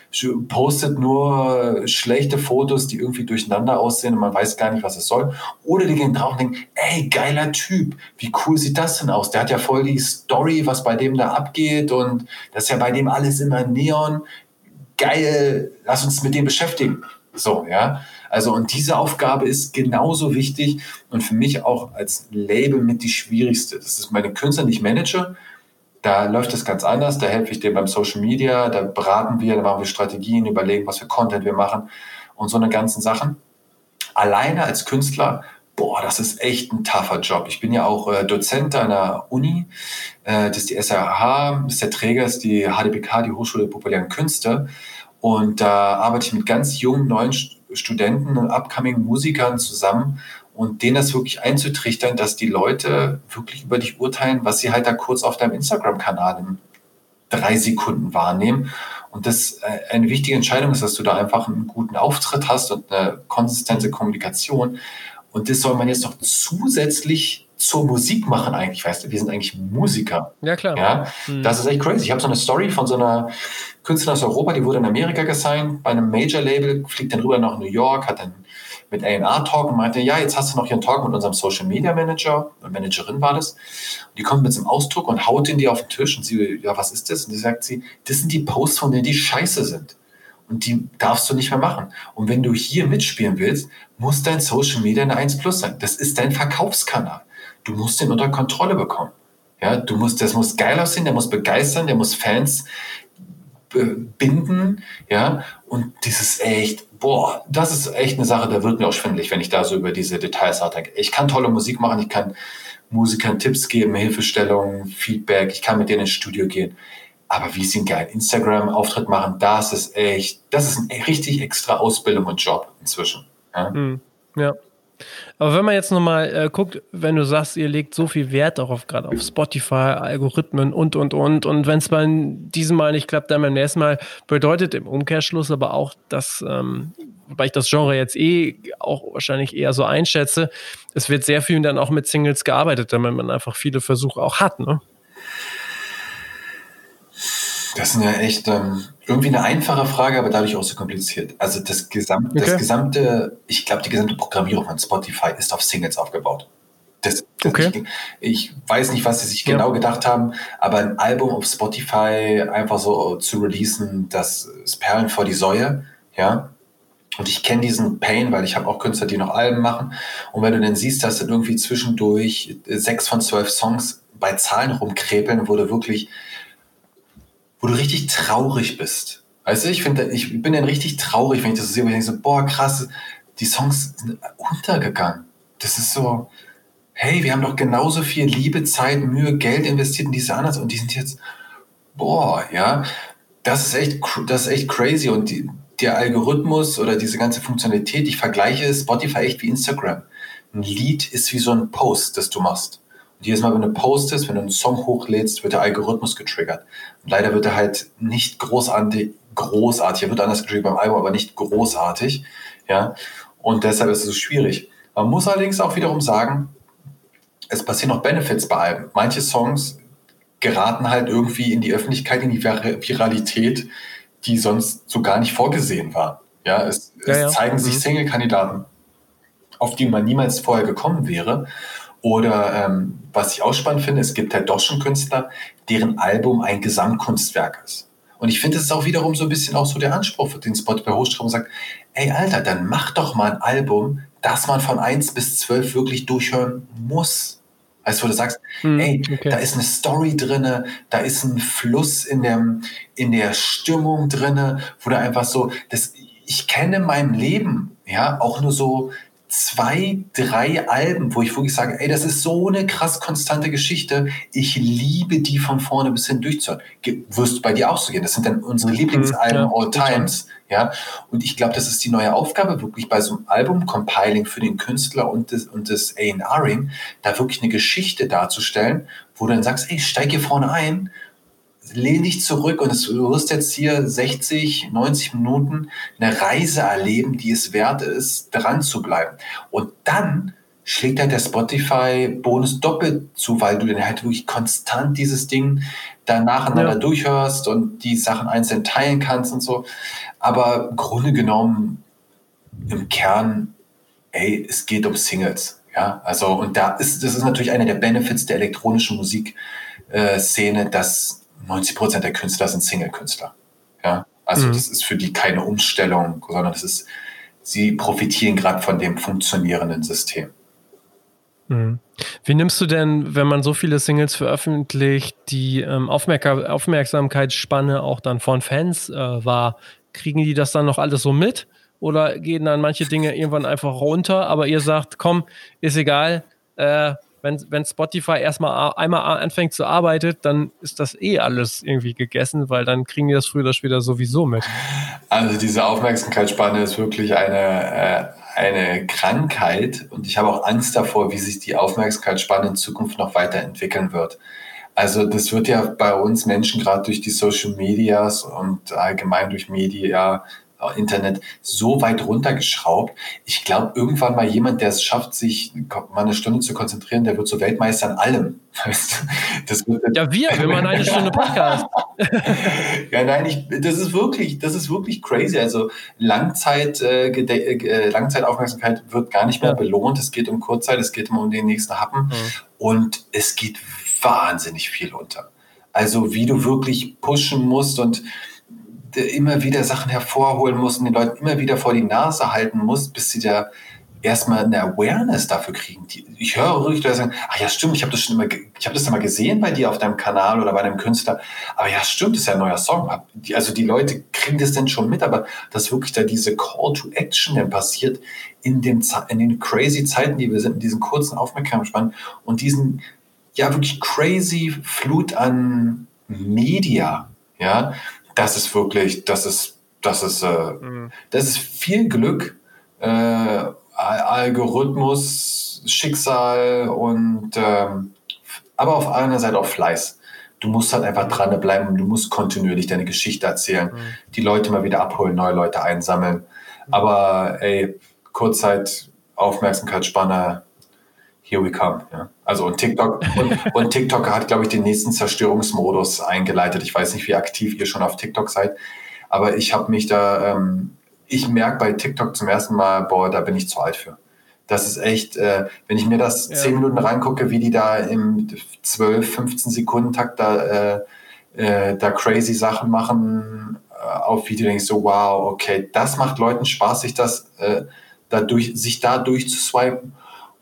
postet nur schlechte Fotos, die irgendwie durcheinander aussehen und man weiß gar nicht, was es soll. Oder die gehen drauf und denken, ey, geiler Typ, wie cool sieht das denn aus? Der hat ja voll die Story, was bei dem da abgeht und das ist ja bei dem alles immer Neon. Geil, lass uns mit dem beschäftigen. So, ja. Also, und diese Aufgabe ist genauso wichtig und für mich auch als Label mit die schwierigste. Das ist meine Künstler, nicht Manager, da läuft es ganz anders. Da helfe ich dir beim Social Media, da beraten wir, da machen wir Strategien, überlegen, was für Content wir machen und so eine ganzen Sachen. Alleine als Künstler boah, das ist echt ein tougher Job. Ich bin ja auch äh, Dozent der Uni, äh, das ist die SRH, das ist der Träger, das ist die HDBK, die Hochschule der populären Künste. Und da arbeite ich mit ganz jungen, neuen Studenten und upcoming Musikern zusammen und denen das wirklich einzutrichtern, dass die Leute wirklich über dich urteilen, was sie halt da kurz auf deinem Instagram-Kanal in drei Sekunden wahrnehmen. Und das äh, eine wichtige Entscheidung ist, dass du da einfach einen guten Auftritt hast und eine konsistente Kommunikation. Und das soll man jetzt noch zusätzlich zur Musik machen eigentlich, weißt du, wir sind eigentlich Musiker. Ja, klar. Ja, hm. Das ist echt crazy. Ich habe so eine Story von so einer Künstlerin aus Europa, die wurde in Amerika gesigned, bei einem Major-Label, fliegt dann rüber nach New York, hat dann mit A&R Talk und meinte, ja, jetzt hast du noch hier einen Talk mit unserem Social Media Manager, Managerin war das. Und die kommt mit so einem Ausdruck und haut den die auf den Tisch und sie, ja, was ist das? Und sie sagt sie, das sind die Posts von denen, die scheiße sind. Und die darfst du nicht mehr machen. Und wenn du hier mitspielen willst, muss dein Social Media eine 1 Plus sein. Das ist dein Verkaufskanal. Du musst den unter Kontrolle bekommen. Ja, du musst, das muss geil aussehen, der muss begeistern, der muss Fans binden, ja, und dieses echt, boah, das ist echt eine Sache, da wird mir auch schwindelig, wenn ich da so über diese Details nachdenke. Ich kann tolle Musik machen, ich kann Musikern Tipps geben, Hilfestellungen, Feedback, ich kann mit denen ins Studio gehen. Aber wie sie einen geilen Instagram-Auftritt machen, das ist echt, das ist eine richtig extra Ausbildung und Job inzwischen. Ja. Hm, ja. Aber wenn man jetzt nochmal äh, guckt, wenn du sagst, ihr legt so viel Wert darauf, gerade auf Spotify, Algorithmen und, und, und, und wenn es beim diesem Mal nicht klappt, dann beim nächsten Mal, bedeutet im Umkehrschluss aber auch, dass, ähm, weil ich das Genre jetzt eh auch wahrscheinlich eher so einschätze, es wird sehr viel dann auch mit Singles gearbeitet, damit man einfach viele Versuche auch hat, ne? Das ist ja echt ähm, irgendwie eine einfache Frage, aber dadurch auch so kompliziert. Also das, Gesamt, okay. das gesamte, ich glaube, die gesamte Programmierung von Spotify ist auf Singles aufgebaut. Das, das okay. ich, ich, weiß nicht, was sie sich ja. genau gedacht haben, aber ein Album auf Spotify einfach so zu releasen, das ist Perlen vor die Säue, ja. Und ich kenne diesen Pain, weil ich habe auch Künstler, die noch Alben machen. Und wenn du dann siehst, dass dann irgendwie zwischendurch sechs von zwölf Songs bei Zahlen rumkrepeln, wurde wirklich du richtig traurig bist. Weißt du, ich finde, ich bin dann richtig traurig, wenn ich das so sehe, wo ich denke so, boah, krass, die Songs sind untergegangen. Das ist so, hey, wir haben doch genauso viel Liebe, Zeit, Mühe, Geld investiert in diese anderen und die sind jetzt, boah, ja, das ist echt, das ist echt crazy und die, der Algorithmus oder diese ganze Funktionalität, ich vergleiche Spotify echt wie Instagram. Ein Lied ist wie so ein Post, das du machst. Jedes Mal, wenn du postest, wenn du einen Song hochlädst, wird der Algorithmus getriggert. Und leider wird er halt nicht großartig, großartig, er wird anders getriggert beim Album, aber nicht großartig. Ja. Und deshalb ist es so schwierig. Man muss allerdings auch wiederum sagen, es passieren noch Benefits bei Alben. Manche Songs geraten halt irgendwie in die Öffentlichkeit, in die Viralität, die sonst so gar nicht vorgesehen war. Ja, es, ja, es ja. zeigen sich mhm. Single-Kandidaten, auf die man niemals vorher gekommen wäre. Oder ähm, was ich auch spannend finde, es gibt halt doch schon Künstler, deren Album ein Gesamtkunstwerk ist. Und ich finde, es ist auch wiederum so ein bisschen auch so der Anspruch, den Spotify hochschreibt und sagt, ey Alter, dann mach doch mal ein Album, das man von 1 bis 12 wirklich durchhören muss. Weißt du, wo du sagst, hm, ey, okay. da ist eine Story drinne, da ist ein Fluss in der, in der Stimmung drinne, wo du einfach so, das, ich kenne in meinem Leben, ja, auch nur so zwei, drei Alben, wo ich wirklich sage, ey, das ist so eine krass konstante Geschichte. Ich liebe die von vorne bis hin durchzuhören. Wirst bei dir auch so gehen. Das sind dann unsere mhm, Lieblingsalben ja, all times. Ja, und ich glaube, das ist die neue Aufgabe, wirklich bei so einem Album-Compiling für den Künstler und das, und das A&Ring, da wirklich eine Geschichte darzustellen, wo du dann sagst, ey, steig hier vorne ein lehn dich zurück und du wirst jetzt hier 60, 90 Minuten eine Reise erleben, die es wert ist, dran zu bleiben. Und dann schlägt halt der Spotify-Bonus doppelt zu, weil du dann halt wirklich konstant dieses Ding da nacheinander ja. durchhörst und die Sachen einzeln teilen kannst und so. Aber im Grunde genommen, im Kern, ey, es geht um Singles. Ja, also, und da ist, das ist natürlich einer der Benefits der elektronischen Musikszene, äh, dass 90 Prozent der Künstler sind Single-Künstler. Ja? Also mhm. das ist für die keine Umstellung, sondern das ist, sie profitieren gerade von dem funktionierenden System. Mhm. Wie nimmst du denn, wenn man so viele Singles veröffentlicht, die ähm, Aufmerk Aufmerksamkeitsspanne auch dann von Fans äh, wahr? Kriegen die das dann noch alles so mit? oder gehen dann manche Dinge irgendwann einfach runter, aber ihr sagt, komm, ist egal, äh, wenn, wenn Spotify erstmal einmal anfängt zu arbeiten, dann ist das eh alles irgendwie gegessen, weil dann kriegen die das früher oder später sowieso mit. Also diese Aufmerksamkeitsspanne ist wirklich eine, äh, eine Krankheit und ich habe auch Angst davor, wie sich die Aufmerksamkeitsspanne in Zukunft noch weiterentwickeln wird. Also das wird ja bei uns Menschen gerade durch die Social Medias und allgemein durch Media Internet so weit runtergeschraubt. Ich glaube, irgendwann mal jemand, der es schafft, sich mal eine Stunde zu konzentrieren, der wird so Weltmeister an allem. *laughs* Ja, wir, wir machen eine Stunde Podcast. *laughs* ja, nein, ich, das ist wirklich, das ist wirklich crazy. Also Langzeit, äh, äh, Langzeitaufmerksamkeit wird gar nicht mehr belohnt. Es geht um Kurzzeit, es geht immer um den nächsten Happen mhm. und es geht wahnsinnig viel unter. Also wie du wirklich pushen musst und immer wieder Sachen hervorholen musst und den Leuten immer wieder vor die Nase halten musst, bis sie da erstmal eine Awareness dafür kriegen. Ich höre ruhig Leute sagen, ach ja, stimmt, ich habe das schon immer, ich habe das immer gesehen bei dir auf deinem Kanal oder bei deinem Künstler. Aber ja, stimmt, das ist ja ein neuer Song. Also die Leute kriegen das denn schon mit, aber dass wirklich da diese Call to Action dann passiert in den, in den crazy Zeiten, die wir sind, in diesen kurzen Aufmerksamkeitsspannen und diesen, ja, wirklich crazy Flut an Media, ja, das ist wirklich, das ist, das ist, äh, mhm. das ist viel Glück, äh, Algorithmus, Schicksal und ähm, aber auf einer Seite auch Fleiß. Du musst halt einfach dranbleiben, du musst kontinuierlich deine Geschichte erzählen, mhm. die Leute mal wieder abholen, neue Leute einsammeln. Mhm. Aber ey, Kurzzeit, Aufmerksamkeitsspanne, here we come. Ja. Also und TikTok und, und TikTok hat, glaube ich, den nächsten Zerstörungsmodus eingeleitet. Ich weiß nicht, wie aktiv ihr schon auf TikTok seid, aber ich habe mich da, ähm, ich merke bei TikTok zum ersten Mal, boah, da bin ich zu alt für. Das ist echt, äh, wenn ich mir das ja. zehn Minuten reingucke, wie die da im 12, 15 Sekunden Takt da, äh, äh, da crazy Sachen machen äh, auf Video, denke ich so, wow, okay, das macht Leuten Spaß, sich das äh, dadurch, sich da durchzuswipen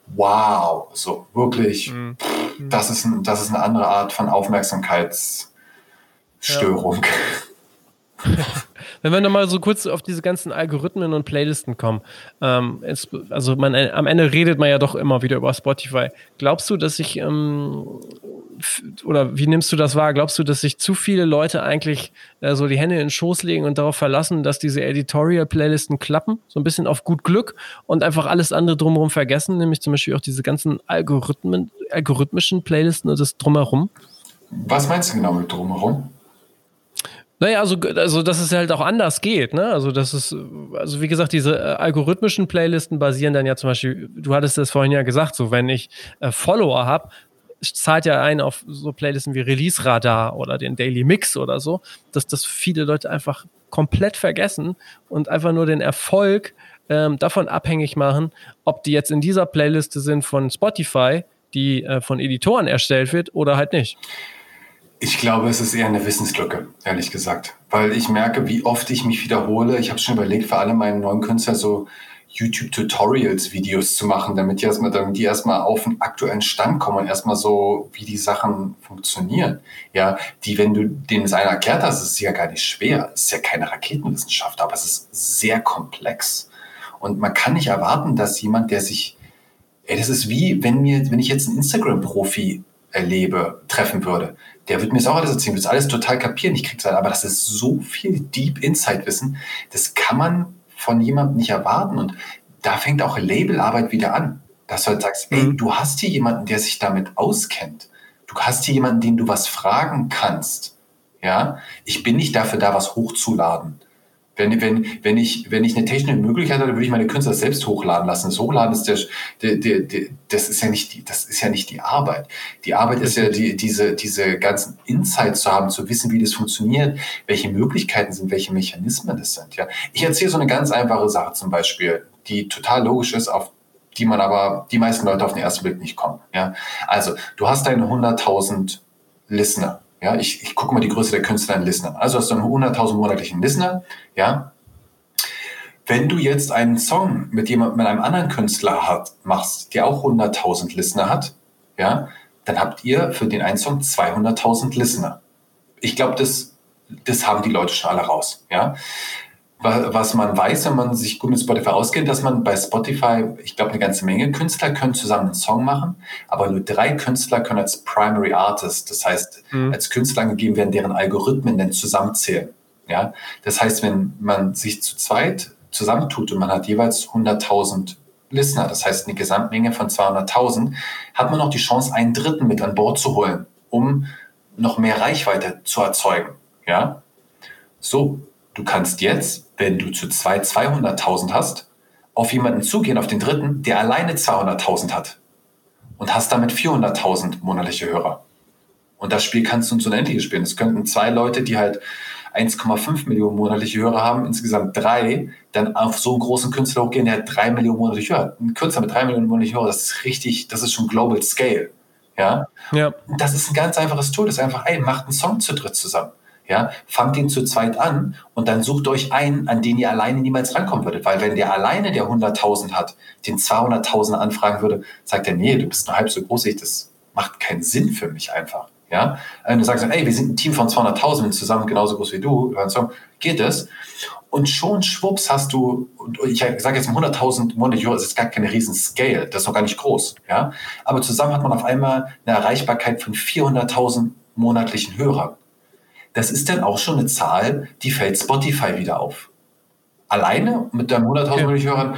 wow, so wirklich, mhm. pff, das, ist ein, das ist eine andere Art von Aufmerksamkeitsstörung. Ja. *laughs* Wenn wir nochmal so kurz auf diese ganzen Algorithmen und Playlisten kommen, ähm, es, also man, äh, am Ende redet man ja doch immer wieder über Spotify. Glaubst du, dass ich, ähm, oder wie nimmst du das wahr? Glaubst du, dass sich zu viele Leute eigentlich äh, so die Hände in den Schoß legen und darauf verlassen, dass diese Editorial-Playlisten klappen? So ein bisschen auf gut Glück und einfach alles andere drumherum vergessen, nämlich zum Beispiel auch diese ganzen Algorithmen, algorithmischen Playlisten und das drumherum? Was meinst du genau mit drumherum? Naja, also, also dass es halt auch anders geht, ne? Also das ist, also wie gesagt, diese äh, algorithmischen Playlisten basieren dann ja zum Beispiel, du hattest das vorhin ja gesagt, so wenn ich äh, Follower habe, zahlt ja ein auf so Playlisten wie Release Radar oder den Daily Mix oder so, dass das viele Leute einfach komplett vergessen und einfach nur den Erfolg ähm, davon abhängig machen, ob die jetzt in dieser Playliste sind von Spotify, die äh, von Editoren erstellt wird oder halt nicht. Ich glaube, es ist eher eine Wissenslücke, ehrlich gesagt. Weil ich merke, wie oft ich mich wiederhole. Ich habe schon überlegt, für alle meine neuen Künstler so YouTube-Tutorials-Videos zu machen, damit die erstmal, damit die erstmal auf einen aktuellen Stand kommen und erstmal so, wie die Sachen funktionieren. Ja, die, wenn du denen es einer erklärt hast, ist es ja gar nicht schwer. Es ist ja keine Raketenwissenschaft, aber es ist sehr komplex. Und man kann nicht erwarten, dass jemand, der sich, ey, das ist wie, wenn mir, wenn ich jetzt einen Instagram-Profi erlebe, treffen würde der wird mir das auch alles erzählen, wird alles total kapieren. Ich krieg's halt, aber das ist so viel Deep Insight Wissen, das kann man von jemandem nicht erwarten. Und da fängt auch Labelarbeit wieder an. Dass du halt sagst, mhm. ey, du hast hier jemanden, der sich damit auskennt. Du hast hier jemanden, den du was fragen kannst. Ja, ich bin nicht dafür da, was hochzuladen. Wenn, wenn, wenn, ich, wenn ich eine technische Möglichkeit hätte, würde ich meine Künstler selbst hochladen lassen. Das Hochladen ist der, der, der, der, das ist ja nicht die, das ist ja nicht die Arbeit. Die Arbeit ist ja die, diese, diese ganzen Insights zu haben, zu wissen, wie das funktioniert, welche Möglichkeiten sind, welche Mechanismen das sind. Ja, ich erzähle so eine ganz einfache Sache zum Beispiel, die total logisch ist, auf die man aber die meisten Leute auf den ersten Blick nicht kommen. Ja, also du hast deine 100.000 Listener ja, ich, ich gucke mal die Größe der Künstler in Listener. Also hast du einen 100.000 monatlichen Listener. Ja. Wenn du jetzt einen Song mit jemandem, mit einem anderen Künstler hat, machst, der auch 100.000 Listener hat, ja, dann habt ihr für den einen Song 200.000 Listener. Ich glaube, das, das haben die Leute schon alle raus. Ja. Was man weiß, wenn man sich gut mit Spotify auskennt, dass man bei Spotify, ich glaube, eine ganze Menge Künstler können zusammen einen Song machen, aber nur drei Künstler können als Primary Artist, das heißt, mhm. als Künstler angegeben werden, deren Algorithmen dann zusammenzählen. Ja, das heißt, wenn man sich zu zweit zusammentut und man hat jeweils 100.000 Listener, das heißt eine Gesamtmenge von 200.000, hat man noch die Chance, einen Dritten mit an Bord zu holen, um noch mehr Reichweite zu erzeugen. Ja, so, du kannst jetzt wenn du zu zwei 200.000 hast, auf jemanden zugehen, auf den dritten, der alleine 200.000 hat und hast damit 400.000 monatliche Hörer. Und das Spiel kannst du ins Unendliche spielen. Es könnten zwei Leute, die halt 1,5 Millionen monatliche Hörer haben, insgesamt drei, dann auf so einen großen Künstler hochgehen, der hat drei Millionen monatliche Hörer. Ein Künstler mit drei Millionen monatliche Hörer, das ist richtig, das ist schon Global Scale. Ja? ja. Das ist ein ganz einfaches Tool. Das ist einfach, ey, macht einen Song zu dritt zusammen. Ja, fangt ihn zu zweit an und dann sucht euch einen, an den ihr alleine niemals rankommen würdet. Weil wenn der alleine, der 100.000 hat, den 200.000 anfragen würde, sagt er, nee, du bist nur halb so groß, ich, das macht keinen Sinn für mich einfach. Ja, wenn du sagst, ey, wir sind ein Team von 200.000 zusammen genauso groß wie du, geht es. Und schon schwupps hast du, ich sage jetzt 100.000 monatliche Euro, das ist gar keine riesen Scale, das ist noch gar nicht groß. Ja, aber zusammen hat man auf einmal eine Erreichbarkeit von 400.000 monatlichen Hörern das ist dann auch schon eine Zahl, die fällt Spotify wieder auf. Alleine mit deinen 100.000 ja. Hörern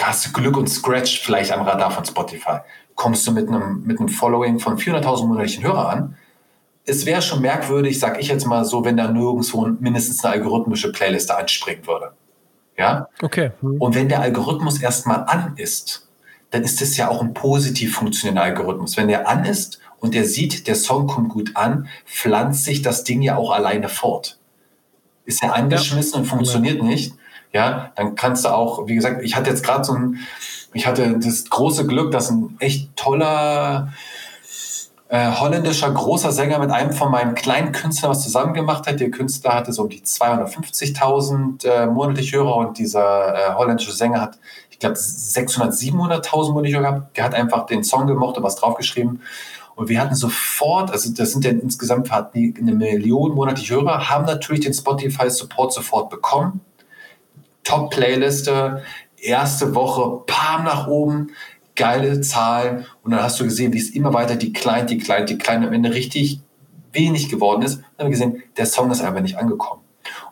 hast du Glück und Scratch vielleicht am Radar von Spotify. Kommst du mit einem, mit einem Following von 400.000 monatlichen Hörern an, es wäre schon merkwürdig, sag ich jetzt mal so, wenn da nirgendwo mindestens eine algorithmische Playliste anspringen würde. Ja? Okay. Mhm. Und wenn der Algorithmus erstmal an ist, dann ist es ja auch ein positiv funktionierender Algorithmus. Wenn der an ist und der sieht, der Song kommt gut an, pflanzt sich das Ding ja auch alleine fort. Ist er angeschmissen ja. und funktioniert ja. nicht, ja, dann kannst du auch, wie gesagt, ich hatte jetzt gerade so ein, ich hatte das große Glück, dass ein echt toller äh, holländischer großer Sänger mit einem von meinen kleinen Künstlern was zusammen gemacht hat. Der Künstler hatte so um die 250.000 äh, monatliche Hörer und dieser äh, holländische Sänger hat, ich glaube, 600, 700.000 monatliche Hörer gehabt. Der hat einfach den Song gemocht und was draufgeschrieben. Und wir hatten sofort, also das sind ja insgesamt eine Million monatliche Hörer, haben natürlich den Spotify-Support sofort bekommen. Top-Playliste, erste Woche, Pam nach oben, geile Zahlen. Und dann hast du gesehen, wie es immer weiter die klein, die klein, die klein am Ende richtig wenig geworden ist. Dann haben wir gesehen, der Song ist einfach nicht angekommen.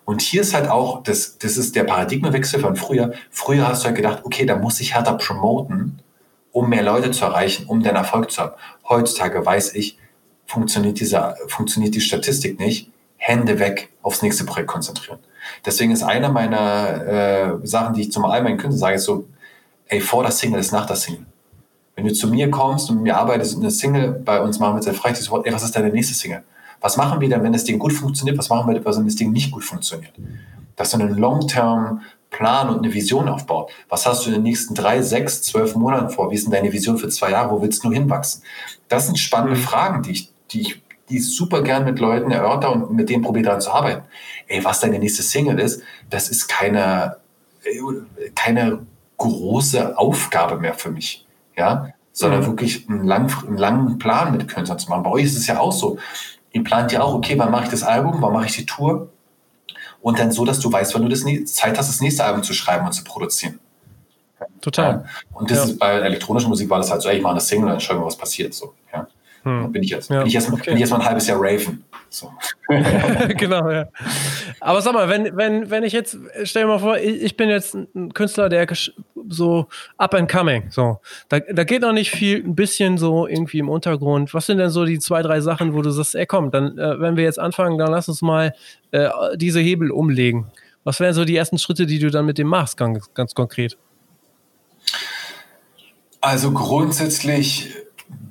Und hier ist halt auch, das, das ist der Paradigmenwechsel von früher. Früher hast du halt gedacht, okay, da muss ich härter promoten um mehr Leute zu erreichen, um den Erfolg zu haben. Heutzutage weiß ich, funktioniert, diese, funktioniert die Statistik nicht. Hände weg, aufs nächste Projekt konzentrieren. Deswegen ist eine meiner äh, Sachen, die ich zum meinen Künstlern sage, ist so, ey, vor der Single ist nach der Single. Wenn du zu mir kommst und mir arbeitest und eine Single bei uns machen wir sehr frei, ey, was ist deine nächste Single? Was machen wir dann, wenn das Ding gut funktioniert? Was machen wir, wenn das Ding nicht gut funktioniert? Dass du einen Long-Term Plan und eine Vision aufbaut. Was hast du in den nächsten drei, sechs, zwölf Monaten vor? Wie ist denn deine Vision für zwei Jahre? Wo willst du hinwachsen? Das sind spannende mhm. Fragen, die ich, die ich, die ich super gern mit Leuten erörter und mit denen probiere daran zu arbeiten. Ey, was deine nächste Single ist, das ist keine, keine große Aufgabe mehr für mich. Ja, sondern mhm. wirklich einen, lang, einen langen Plan mit Künstlern zu machen. Bei euch ist es ja auch so. Ihr plant ja auch, okay, wann mache ich das Album, wann mache ich die Tour? Und dann so, dass du weißt, wann du das Zeit hast, das nächste Album zu schreiben und zu produzieren. Total. Ja. Und das ja. ist bei elektronischer Musik war das halt so, ey, ich mache eine Single, dann schauen wir, was passiert. So, ja. Hm. Bin ich jetzt. Ja. Bin ich erstmal okay. erst ein halbes Jahr Raven. So. *laughs* *laughs* genau, ja. Aber sag mal, wenn, wenn, wenn ich jetzt, stell dir mal vor, ich, ich bin jetzt ein Künstler, der so up and coming, so. Da, da geht noch nicht viel, ein bisschen so irgendwie im Untergrund. Was sind denn so die zwei, drei Sachen, wo du sagst, ey komm, dann, äh, wenn wir jetzt anfangen, dann lass uns mal äh, diese Hebel umlegen. Was wären so die ersten Schritte, die du dann mit dem machst, ganz, ganz konkret? Also grundsätzlich,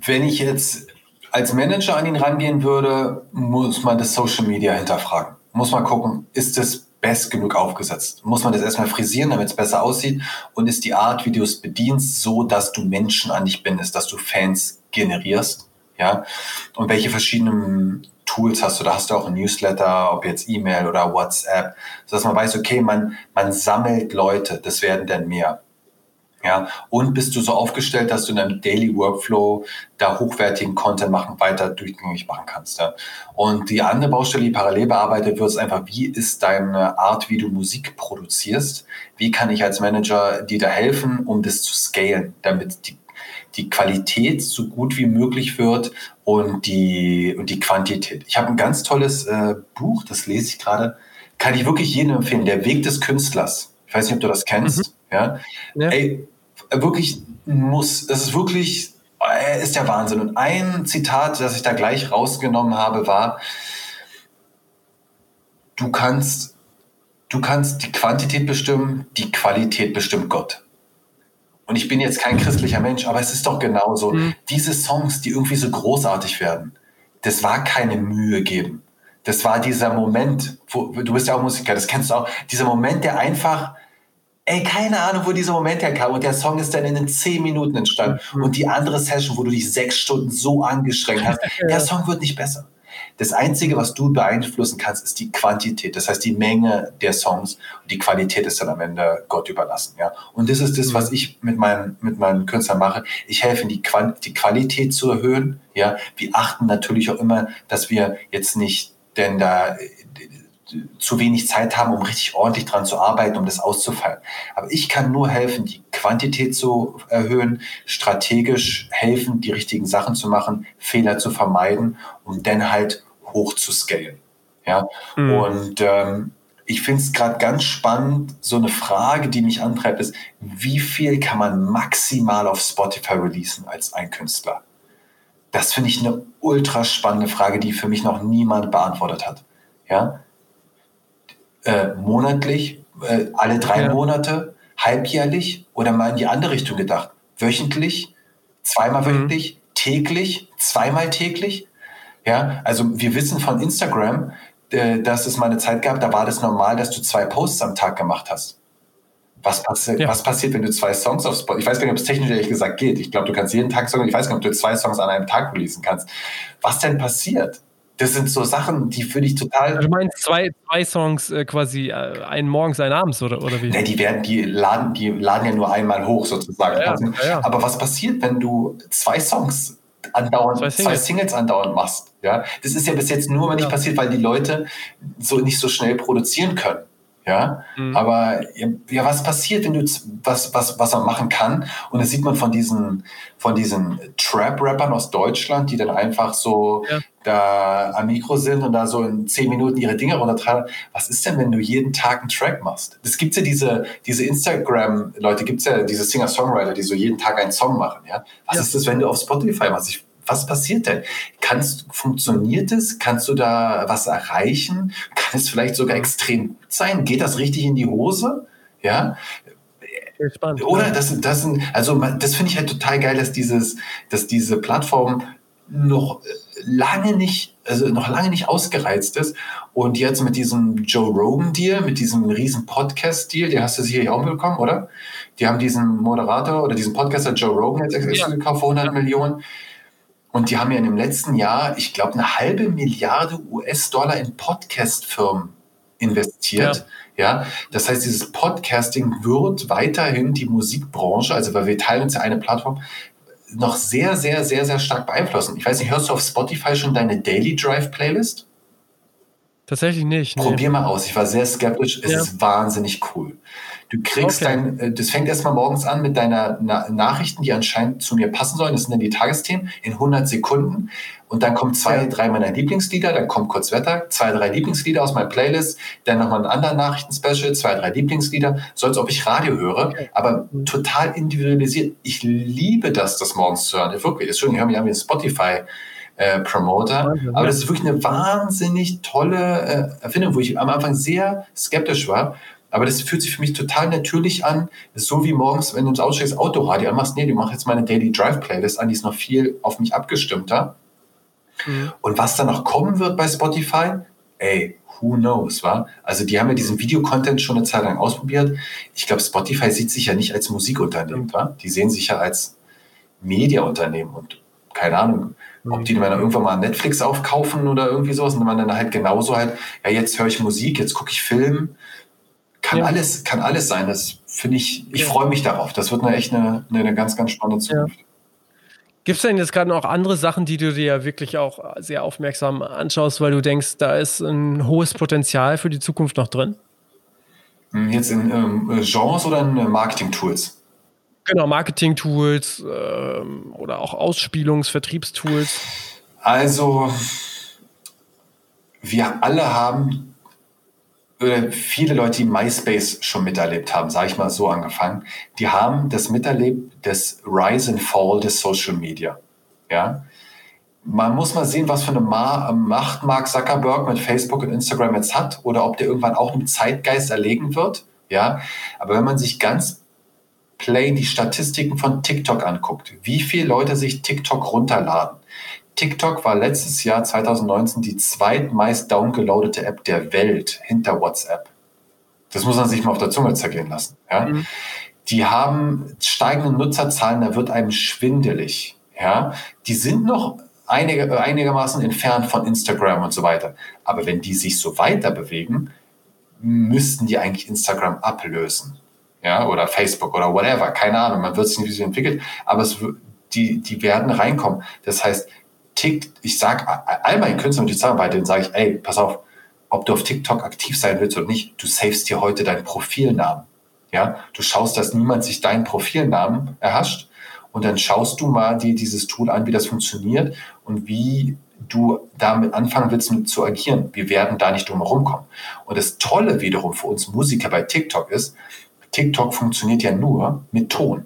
wenn ich jetzt als Manager an ihn rangehen würde, muss man das Social Media hinterfragen. Muss man gucken, ist das best genug aufgesetzt? Muss man das erstmal frisieren, damit es besser aussieht? Und ist die Art, wie du es bedienst, so, dass du Menschen an dich bindest, dass du Fans generierst? Ja. Und welche verschiedenen Tools hast du? Da hast du auch ein Newsletter, ob jetzt E-Mail oder WhatsApp, sodass man weiß, okay, man, man sammelt Leute, das werden dann mehr. Ja, und bist du so aufgestellt, dass du in deinem Daily Workflow da hochwertigen Content machen, weiter durchgängig machen kannst. Ja. Und die andere Baustelle, die parallel bearbeitet wird, ist einfach, wie ist deine Art, wie du Musik produzierst? Wie kann ich als Manager dir da helfen, um das zu scalen, damit die, die Qualität so gut wie möglich wird und die, und die Quantität. Ich habe ein ganz tolles äh, Buch, das lese ich gerade, kann ich wirklich jedem empfehlen, Der Weg des Künstlers. Ich weiß nicht, ob du das kennst. Mhm. Ja? ja. Ey, wirklich muss, das ist wirklich, äh, ist der Wahnsinn. Und ein Zitat, das ich da gleich rausgenommen habe, war, du kannst, du kannst die Quantität bestimmen, die Qualität bestimmt Gott. Und ich bin jetzt kein christlicher Mensch, aber es ist doch genauso. Mhm. Diese Songs, die irgendwie so großartig werden, das war keine Mühe geben. Das war dieser Moment, wo, du bist ja auch Musiker, das kennst du auch, dieser Moment, der einfach Ey, keine Ahnung, wo dieser Moment herkam. Und der Song ist dann in den zehn Minuten entstanden. Mhm. Und die andere Session, wo du dich sechs Stunden so angestrengt hast, *laughs* der Song wird nicht besser. Das Einzige, was du beeinflussen kannst, ist die Quantität. Das heißt, die Menge der Songs und die Qualität ist dann am Ende Gott überlassen. Ja? Und das ist das, was mhm. ich mit meinen, mit meinen Künstlern mache. Ich helfe, die, Quant die Qualität zu erhöhen. Ja? Wir achten natürlich auch immer, dass wir jetzt nicht denn da zu wenig Zeit haben, um richtig ordentlich dran zu arbeiten, um das auszufallen. Aber ich kann nur helfen, die Quantität zu erhöhen, strategisch helfen, die richtigen Sachen zu machen, Fehler zu vermeiden und dann halt hoch zu scalen. Ja, mhm. und ähm, ich finde es gerade ganz spannend, so eine Frage, die mich antreibt, ist, wie viel kann man maximal auf Spotify releasen als ein Künstler? Das finde ich eine ultra spannende Frage, die für mich noch niemand beantwortet hat. Ja, äh, monatlich, äh, alle drei ja. Monate, halbjährlich oder mal in die andere Richtung gedacht? Wöchentlich, zweimal mhm. wöchentlich, täglich, zweimal täglich? Ja, also wir wissen von Instagram, äh, dass es mal eine Zeit gab, da war das normal, dass du zwei Posts am Tag gemacht hast. Was, passi ja. was passiert, wenn du zwei Songs auf Spotify, ich weiß gar nicht, ob es technisch ehrlich gesagt geht. Ich glaube, du kannst jeden Tag Songs, ich weiß gar nicht, ob du zwei Songs an einem Tag releasen kannst. Was denn passiert? Das sind so Sachen, die finde ich total. Also du meinst zwei, zwei Songs äh, quasi äh, einen morgens, einen abends oder, oder wie? Ne, die werden, die laden, die laden ja nur einmal hoch sozusagen. Ja, ja, ja. Aber was passiert, wenn du zwei Songs andauernd, zwei Singles. zwei Singles andauernd machst? Ja, das ist ja bis jetzt nur mal nicht passiert, weil die Leute so nicht so schnell produzieren können. Ja, mhm. aber ja, was passiert, wenn du was, was, was man machen kann? Und das sieht man von diesen, von diesen Trap-Rappern aus Deutschland, die dann einfach so ja. Da am Mikro sind und da so in zehn Minuten ihre Dinge runtertragen. Was ist denn, wenn du jeden Tag einen Track machst? Es gibt ja diese, diese Instagram-Leute, gibt es ja diese Singer-Songwriter, die so jeden Tag einen Song machen. Ja, was ja. ist das, wenn du auf Spotify machst? Ich was passiert denn? Kannst, funktioniert es? Kannst du da was erreichen? Kann es vielleicht sogar extrem gut sein? Geht das richtig in die Hose? Ja. Spannend, Oder das, das also das finde ich halt total geil, dass dieses, dass diese Plattform noch lange nicht, also noch lange nicht ausgereizt ist. Und jetzt mit diesem Joe Rogan Deal, mit diesem riesen Podcast Deal, den hast du sicherlich auch bekommen, oder? Die haben diesen Moderator oder diesen Podcaster Joe Rogan jetzt ja. gekauft für 100 ja. Millionen. Und die haben ja in dem letzten Jahr, ich glaube, eine halbe Milliarde US-Dollar in Podcast-Firmen investiert. Ja. ja. das heißt, dieses Podcasting wird weiterhin die Musikbranche, also weil wir teilen uns ja eine Plattform, noch sehr, sehr, sehr, sehr stark beeinflussen. Ich weiß nicht, hörst du auf Spotify schon deine Daily Drive Playlist? Tatsächlich nicht. Nee. Probier mal aus. Ich war sehr skeptisch. Es ja. ist wahnsinnig cool. Du kriegst okay. dein, äh, das fängt erstmal morgens an mit deiner Na Nachrichten, die anscheinend zu mir passen sollen. Das sind dann die Tagesthemen in 100 Sekunden. Und dann kommen zwei, ja. drei meiner Lieblingslieder, dann kommt kurz Wetter, zwei, drei Lieblingslieder aus meiner Playlist, dann nochmal ein anderer Nachrichten-Special, zwei, drei Lieblingslieder, so als ob ich Radio höre, okay. aber total individualisiert. Ich liebe das, das morgens zu hören. Wirklich, Entschuldigung, ich höre mich an wie ein Spotify. Äh, Promoter. Aber das ist wirklich eine wahnsinnig tolle äh, Erfindung, wo ich am Anfang sehr skeptisch war. Aber das fühlt sich für mich total natürlich an. so wie morgens, wenn du ins Auto steigst, Autoradio anmachst. Nee, du machst jetzt meine Daily Drive Playlist an, die ist noch viel auf mich abgestimmter. Mhm. Und was dann noch kommen wird bei Spotify, ey, who knows, wa? Also die haben ja diesen Videocontent schon eine Zeit lang ausprobiert. Ich glaube, Spotify sieht sich ja nicht als Musikunternehmen, mhm. wa? Die sehen sich ja als Mediaunternehmen und keine Ahnung, ob die dann irgendwann mal Netflix aufkaufen oder irgendwie sowas und man dann halt genauso halt, ja, jetzt höre ich Musik, jetzt gucke ich Film, kann ja. alles, kann alles sein. Das finde ich, ich ja. freue mich darauf. Das wird eine echt eine, eine ganz, ganz spannende Zukunft. Ja. Gibt es denn jetzt gerade noch andere Sachen, die du dir wirklich auch sehr aufmerksam anschaust, weil du denkst, da ist ein hohes Potenzial für die Zukunft noch drin? Hm, jetzt in ähm, Genres oder in äh, Marketing-Tools? Genau, Marketing-Tools ähm, oder auch Ausspielungs-, Vertriebstools. Also, wir alle haben, viele Leute, die MySpace schon miterlebt haben, sage ich mal so angefangen, die haben das miterlebt, das Rise and Fall des Social Media. Ja, man muss mal sehen, was für eine Macht Mark Zuckerberg mit Facebook und Instagram jetzt hat oder ob der irgendwann auch einem Zeitgeist erlegen wird. Ja, aber wenn man sich ganz plain die Statistiken von TikTok anguckt, wie viele Leute sich TikTok runterladen. TikTok war letztes Jahr 2019 die zweitmeist downgeloadete App der Welt hinter WhatsApp. Das muss man sich mal auf der Zunge zergehen lassen. Ja? Mhm. Die haben steigende Nutzerzahlen, da wird einem schwindelig. Ja? Die sind noch einige, einigermaßen entfernt von Instagram und so weiter. Aber wenn die sich so weiter bewegen, müssten die eigentlich Instagram ablösen. Ja, oder Facebook oder whatever. Keine Ahnung. Man wird es nicht, wie sie entwickelt. Aber es, die, die werden reinkommen. Das heißt, Tick, ich sage all meinen Künstlern, die sagen, bei denen sage ich, ey, pass auf, ob du auf TikTok aktiv sein willst oder nicht, du savest dir heute deinen Profilnamen. Ja, du schaust, dass niemand sich deinen Profilnamen erhascht und dann schaust du mal dir dieses Tool an, wie das funktioniert und wie du damit anfangen willst mit zu agieren. Wir werden da nicht drum herum kommen. Und das Tolle wiederum für uns Musiker bei TikTok ist, TikTok funktioniert ja nur mit Ton.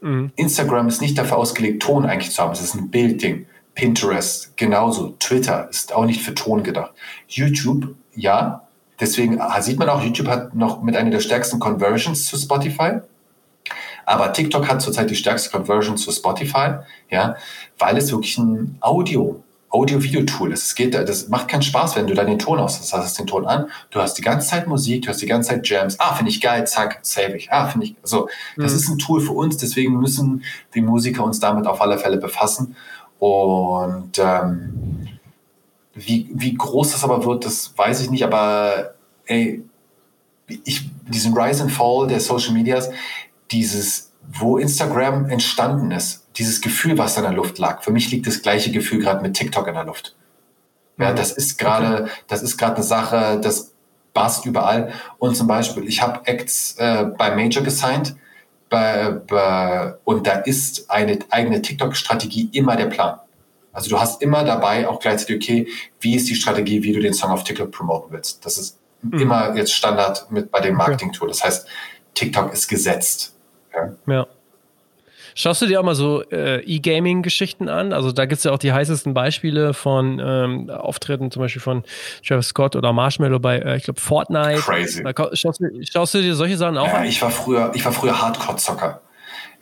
Mhm. Instagram ist nicht dafür ausgelegt, Ton eigentlich zu haben. Es ist ein Bildding. Pinterest genauso. Twitter ist auch nicht für Ton gedacht. YouTube, ja. Deswegen sieht man auch, YouTube hat noch mit einer der stärksten Conversions zu Spotify. Aber TikTok hat zurzeit die stärkste Conversion zu Spotify, ja, weil es wirklich ein Audio, Audio-Video-Tool. Es geht, das macht keinen Spaß, wenn du dann den Ton aus hast. Du hast den Ton an, du hast die ganze Zeit Musik, du hast die ganze Zeit Jams. Ah, finde ich geil, zack, save ich. Ah, finde ich, so. Das mhm. ist ein Tool für uns, deswegen müssen die Musiker uns damit auf alle Fälle befassen. Und ähm, wie, wie groß das aber wird, das weiß ich nicht, aber ey, ich, diesen Rise and Fall der Social Medias, dieses, wo Instagram entstanden ist, dieses Gefühl, was in der Luft lag. Für mich liegt das gleiche Gefühl gerade mit TikTok in der Luft. Ja, mhm. das ist gerade, okay. das ist gerade eine Sache, das passt überall. Und zum Beispiel, ich habe Acts äh, bei Major gesigned bei, bei, und da ist eine eigene TikTok-Strategie immer der Plan. Also du hast immer dabei auch gleichzeitig, okay, wie ist die Strategie, wie du den Song auf TikTok promoten willst. Das ist mhm. immer jetzt Standard mit bei dem Marketing-Tool. Das heißt, TikTok ist gesetzt. Ja. ja. Schaust du dir auch mal so äh, E-Gaming-Geschichten an? Also da gibt es ja auch die heißesten Beispiele von ähm, Auftritten, zum Beispiel von Travis Scott oder Marshmallow bei, äh, ich glaube, Fortnite. Crazy. Schaust, du, schaust, du, dir solche Sachen auch ja, an? Ich war früher, ich war früher Hardcore-Zocker.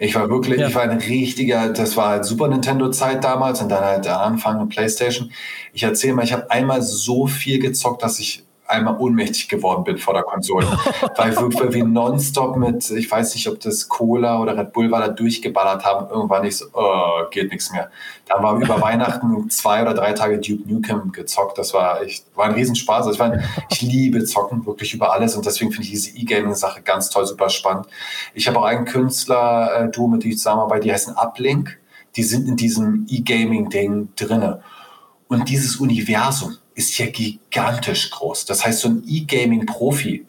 Ich war wirklich, ja. ich war ein richtiger, das war halt Super Nintendo-Zeit damals und dann halt der Anfang und Playstation. Ich erzähle mal, ich habe einmal so viel gezockt, dass ich einmal ohnmächtig geworden bin vor der Konsole. *laughs* weil wir, wir nonstop mit, ich weiß nicht, ob das Cola oder Red Bull war, da durchgeballert haben. Irgendwann nicht so, oh, geht nichts mehr. Dann war über *laughs* Weihnachten zwei oder drei Tage Duke Nukem gezockt. Das war echt, war ein Riesenspaß. Also ich, mein, ich liebe Zocken wirklich über alles und deswegen finde ich diese E-Gaming-Sache ganz toll, super spannend. Ich habe auch einen Künstler-Duo, äh, mit dem ich zusammenarbeite, die heißen Uplink. Die sind in diesem E-Gaming-Ding drinne. Und dieses Universum, ist ja gigantisch groß. Das heißt, so ein E-Gaming-Profi,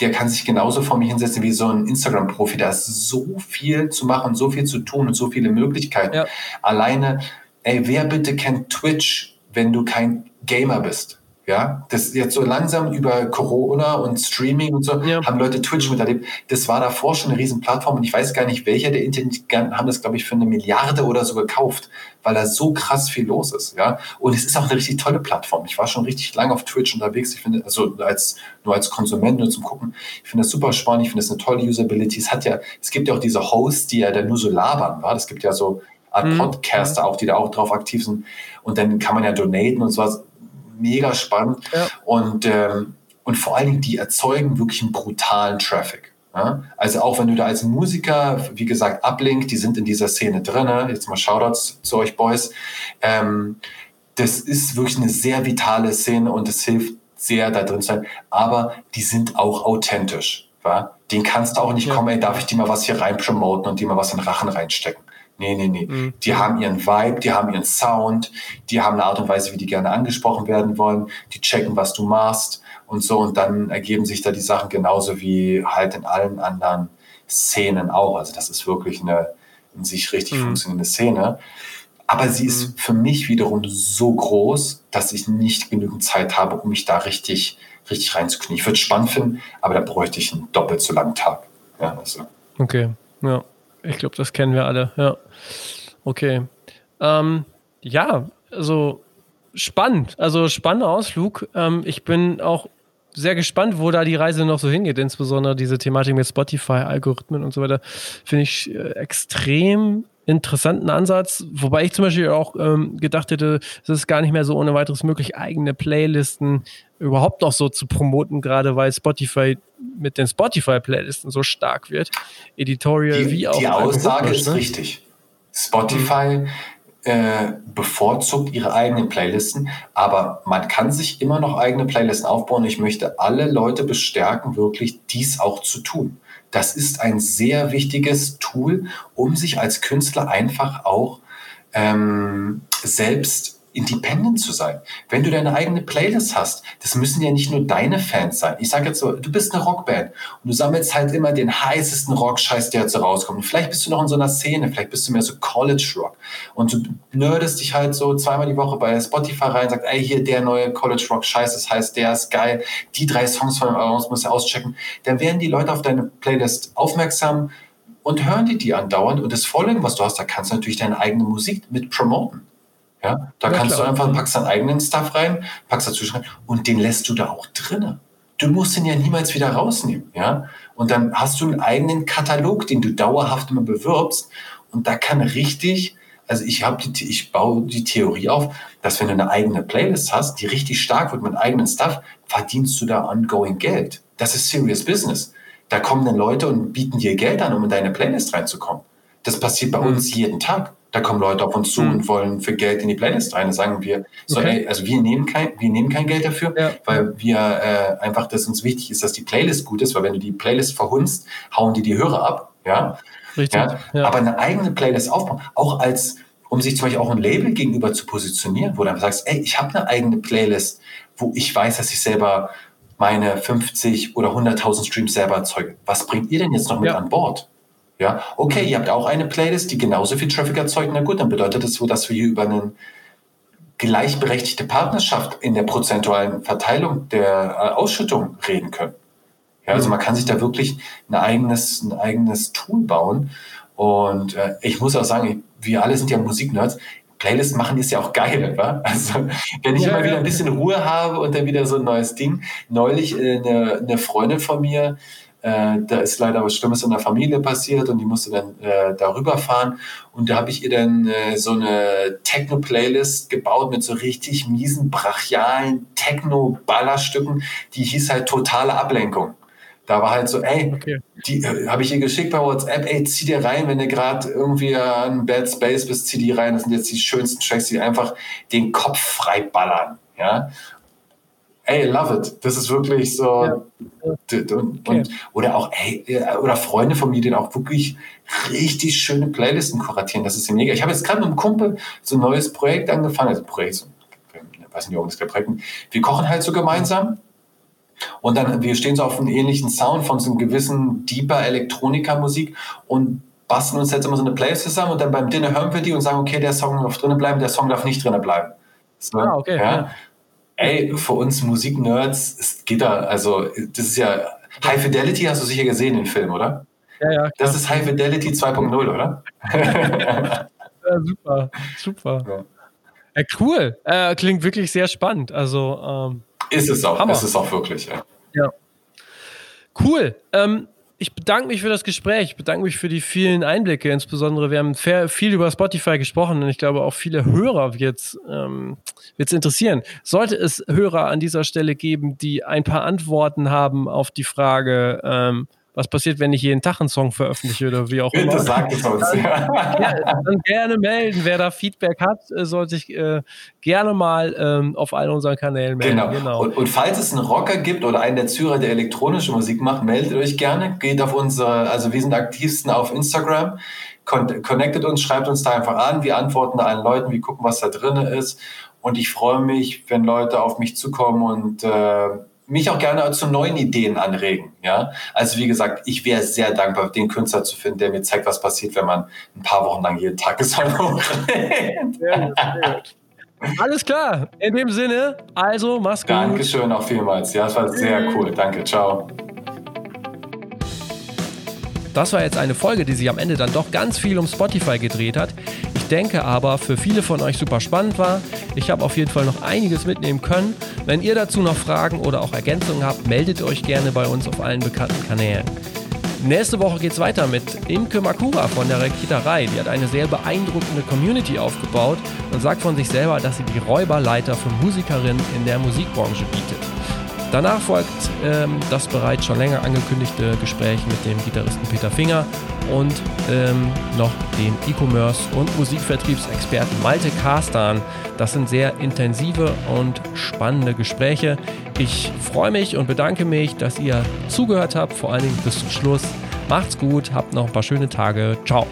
der kann sich genauso vor mir hinsetzen wie so ein Instagram-Profi. Da ist so viel zu machen, so viel zu tun und so viele Möglichkeiten. Ja. Alleine, ey, wer bitte kennt Twitch, wenn du kein Gamer bist? Ja, das jetzt so langsam über Corona und Streaming und so ja. haben Leute Twitch miterlebt. Das war davor schon eine riesen Plattform und ich weiß gar nicht, welcher der Internet haben das, glaube ich, für eine Milliarde oder so gekauft, weil da so krass viel los ist. Ja, und es ist auch eine richtig tolle Plattform. Ich war schon richtig lange auf Twitch unterwegs. Ich finde, also als, nur als Konsument, nur zum Gucken, ich finde das super spannend. Ich finde das eine tolle Usability. Es hat ja, es gibt ja auch diese Hosts, die ja dann nur so labern, war. Es gibt ja so Art mhm. Podcaster auch, die da auch drauf aktiv sind. Und dann kann man ja donaten und sowas mega spannend. Ja. Und, ähm, und vor allen Dingen, die erzeugen wirklich einen brutalen Traffic. Ja? Also auch wenn du da als Musiker, wie gesagt, Uplink, die sind in dieser Szene drin, jetzt mal Shoutouts zu euch Boys, ähm, das ist wirklich eine sehr vitale Szene und es hilft sehr da drin sein, aber die sind auch authentisch. Wa? Den kannst du auch nicht ja. kommen, ey, darf ich dir mal was hier rein promoten und dir mal was in den Rachen reinstecken. Nee, nee, nee. Mhm. Die haben ihren Vibe, die haben ihren Sound, die haben eine Art und Weise, wie die gerne angesprochen werden wollen, die checken, was du machst und so und dann ergeben sich da die Sachen genauso wie halt in allen anderen Szenen auch. Also das ist wirklich eine in sich richtig mhm. funktionierende Szene. Aber sie ist mhm. für mich wiederum so groß, dass ich nicht genügend Zeit habe, um mich da richtig, richtig reinzuknien. Ich würde es spannend finden, aber da bräuchte ich einen doppelt so langen Tag. Ja, also. Okay, ja. Ich glaube, das kennen wir alle, ja. Okay. Ähm, ja, also spannend. Also spannender Ausflug. Ähm, ich bin auch sehr gespannt, wo da die Reise noch so hingeht. Insbesondere diese Thematik mit Spotify, Algorithmen und so weiter. Finde ich äh, extrem interessanten Ansatz, wobei ich zum Beispiel auch ähm, gedacht hätte, es ist gar nicht mehr so ohne weiteres möglich, eigene Playlisten überhaupt noch so zu promoten, gerade weil Spotify mit den Spotify-Playlisten so stark wird. Editorial die, wie auch. Die Aussage ist ne? richtig. Spotify äh, bevorzugt ihre eigenen Playlisten, aber man kann sich immer noch eigene Playlisten aufbauen. Ich möchte alle Leute bestärken, wirklich dies auch zu tun. Das ist ein sehr wichtiges Tool, um sich als Künstler einfach auch ähm, selbst independent zu sein. Wenn du deine eigene Playlist hast, das müssen ja nicht nur deine Fans sein. Ich sage jetzt so, du bist eine Rockband und du sammelst halt immer den heißesten Rock-Scheiß, der jetzt so rauskommt. Und vielleicht bist du noch in so einer Szene, vielleicht bist du mehr so College-Rock und du nerdest dich halt so zweimal die Woche bei Spotify rein und sagst, ey, hier der neue College-Rock-Scheiß, das heißt, der ist geil, die drei Songs von uns musst du auschecken. Dann werden die Leute auf deine Playlist aufmerksam und hören die die andauernd und das Following, was du hast, da kannst du natürlich deine eigene Musik mit promoten. Ja, da ja, kannst klar. du einfach, packst deinen eigenen Stuff rein, packst dazu rein und den lässt du da auch drinnen. Du musst ihn ja niemals wieder rausnehmen, ja. Und dann hast du einen eigenen Katalog, den du dauerhaft immer bewirbst. Und da kann richtig, also ich habe die, ich baue die Theorie auf, dass wenn du eine eigene Playlist hast, die richtig stark wird mit eigenen Stuff, verdienst du da ongoing Geld. Das ist serious business. Da kommen dann Leute und bieten dir Geld an, um in deine Playlist reinzukommen. Das passiert bei mhm. uns jeden Tag. Da kommen Leute auf uns zu mhm. und wollen für Geld in die Playlist rein. Da sagen wir, so, okay. ey, also wir nehmen kein, wir nehmen kein Geld dafür, ja. weil wir äh, einfach, dass uns wichtig ist, dass die Playlist gut ist, weil wenn du die Playlist verhunzt, hauen die die Hörer ab, ja. Richtig. Ja? ja. Aber eine eigene Playlist aufbauen, auch als, um sich zum Beispiel auch ein Label gegenüber zu positionieren, wo du dann sagst, ey, ich habe eine eigene Playlist, wo ich weiß, dass ich selber meine 50 oder 100.000 Streams selber erzeuge. Was bringt ihr denn jetzt noch mit ja. an Bord? Ja, okay, ihr habt auch eine Playlist, die genauso viel Traffic erzeugt. Na gut, dann bedeutet das so, dass wir hier über eine gleichberechtigte Partnerschaft in der prozentualen Verteilung der äh, Ausschüttung reden können. Ja, also man kann sich da wirklich ein eigenes, ein eigenes Tool bauen. Und äh, ich muss auch sagen, wir alle sind ja Musiknerds. Playlists machen ist ja auch geil, wa? Also wenn ich ja, immer wieder ein bisschen Ruhe habe und dann wieder so ein neues Ding. Neulich äh, eine, eine Freundin von mir, äh, da ist leider was Schlimmes in der Familie passiert und die musste dann äh, darüber fahren. Und da habe ich ihr dann äh, so eine Techno-Playlist gebaut mit so richtig miesen, brachialen Techno-Ballerstücken. Die hieß halt totale Ablenkung. Da war halt so, ey, okay. die äh, habe ich ihr geschickt bei WhatsApp, ey, zieh dir rein, wenn du gerade irgendwie an Bad Space bist, zieh die rein. Das sind jetzt die schönsten Tracks, die einfach den Kopf frei ballern. Ja? Ey, love it. Das ist wirklich so. Ja. Und, und, oder auch, ey, äh, oder Freunde von mir, die auch wirklich richtig schöne Playlisten kuratieren. Das ist ja mega. Ich habe jetzt gerade mit einem Kumpel so ein neues Projekt angefangen, also Projekt, so, ich weiß nicht, warum es gerade Projekt Wir kochen halt so gemeinsam. Und dann, wir stehen so auf einem ähnlichen Sound von so einem gewissen deeper Elektronika-Musik und basteln uns jetzt immer so eine Playlist zusammen und dann beim Dinner hören wir die und sagen, okay, der Song darf drinnen bleiben, der Song darf nicht drinnen bleiben. So, ah, okay. Ja. ja. Ey, für uns Musiknerds es geht da, also das ist ja High Fidelity hast du sicher gesehen, den Film, oder? Ja, ja. Klar. Das ist High Fidelity 2.0, oder? *laughs* ja, super, super. Ja. Ja, cool. Äh, klingt wirklich sehr spannend. Also ähm, ist es auch. Hammer. Ist es auch wirklich. Ja. ja. Cool. Ähm, ich bedanke mich für das Gespräch, ich bedanke mich für die vielen Einblicke, insbesondere wir haben viel über Spotify gesprochen und ich glaube auch viele Hörer wird es ähm, interessieren. Sollte es Hörer an dieser Stelle geben, die ein paar Antworten haben auf die Frage, ähm, was passiert, wenn ich jeden Tag einen Song veröffentliche oder wie auch immer. Bitte sag es uns. Dann, ja, dann gerne melden. Wer da Feedback hat, äh, soll sich äh, gerne mal ähm, auf allen unseren Kanälen melden. Genau. genau. Und, und, falls es einen Rocker gibt oder einen der Zürer, der elektronische Musik macht, meldet euch gerne. Geht auf unsere, also wir sind aktivsten auf Instagram. Connectet uns, schreibt uns da einfach an. Wir antworten da allen Leuten, wir gucken, was da drin ist. Und ich freue mich, wenn Leute auf mich zukommen und äh, mich auch gerne zu neuen Ideen anregen. Ja, also wie gesagt, ich wäre sehr dankbar, den Künstler zu finden, der mir zeigt, was passiert, wenn man ein paar Wochen lang jeden Tag Gesang hochrennt. Alles klar. In dem Sinne, also mach's gut. Dankeschön auch vielmals. Ja, es war sehr cool. Danke. Ciao. Das war jetzt eine Folge, die sich am Ende dann doch ganz viel um Spotify gedreht hat. Ich denke aber, für viele von euch super spannend war. Ich habe auf jeden Fall noch einiges mitnehmen können. Wenn ihr dazu noch Fragen oder auch Ergänzungen habt, meldet euch gerne bei uns auf allen bekannten Kanälen. Nächste Woche geht es weiter mit Imke Makura von der Rekitarei. Die hat eine sehr beeindruckende Community aufgebaut und sagt von sich selber, dass sie die Räuberleiter für Musikerinnen in der Musikbranche bietet. Danach folgt ähm, das bereits schon länger angekündigte Gespräch mit dem Gitarristen Peter Finger und ähm, noch dem E-Commerce und Musikvertriebsexperten Malte Kastan. Das sind sehr intensive und spannende Gespräche. Ich freue mich und bedanke mich, dass ihr zugehört habt, vor allen Dingen bis zum Schluss. Macht's gut, habt noch ein paar schöne Tage. Ciao.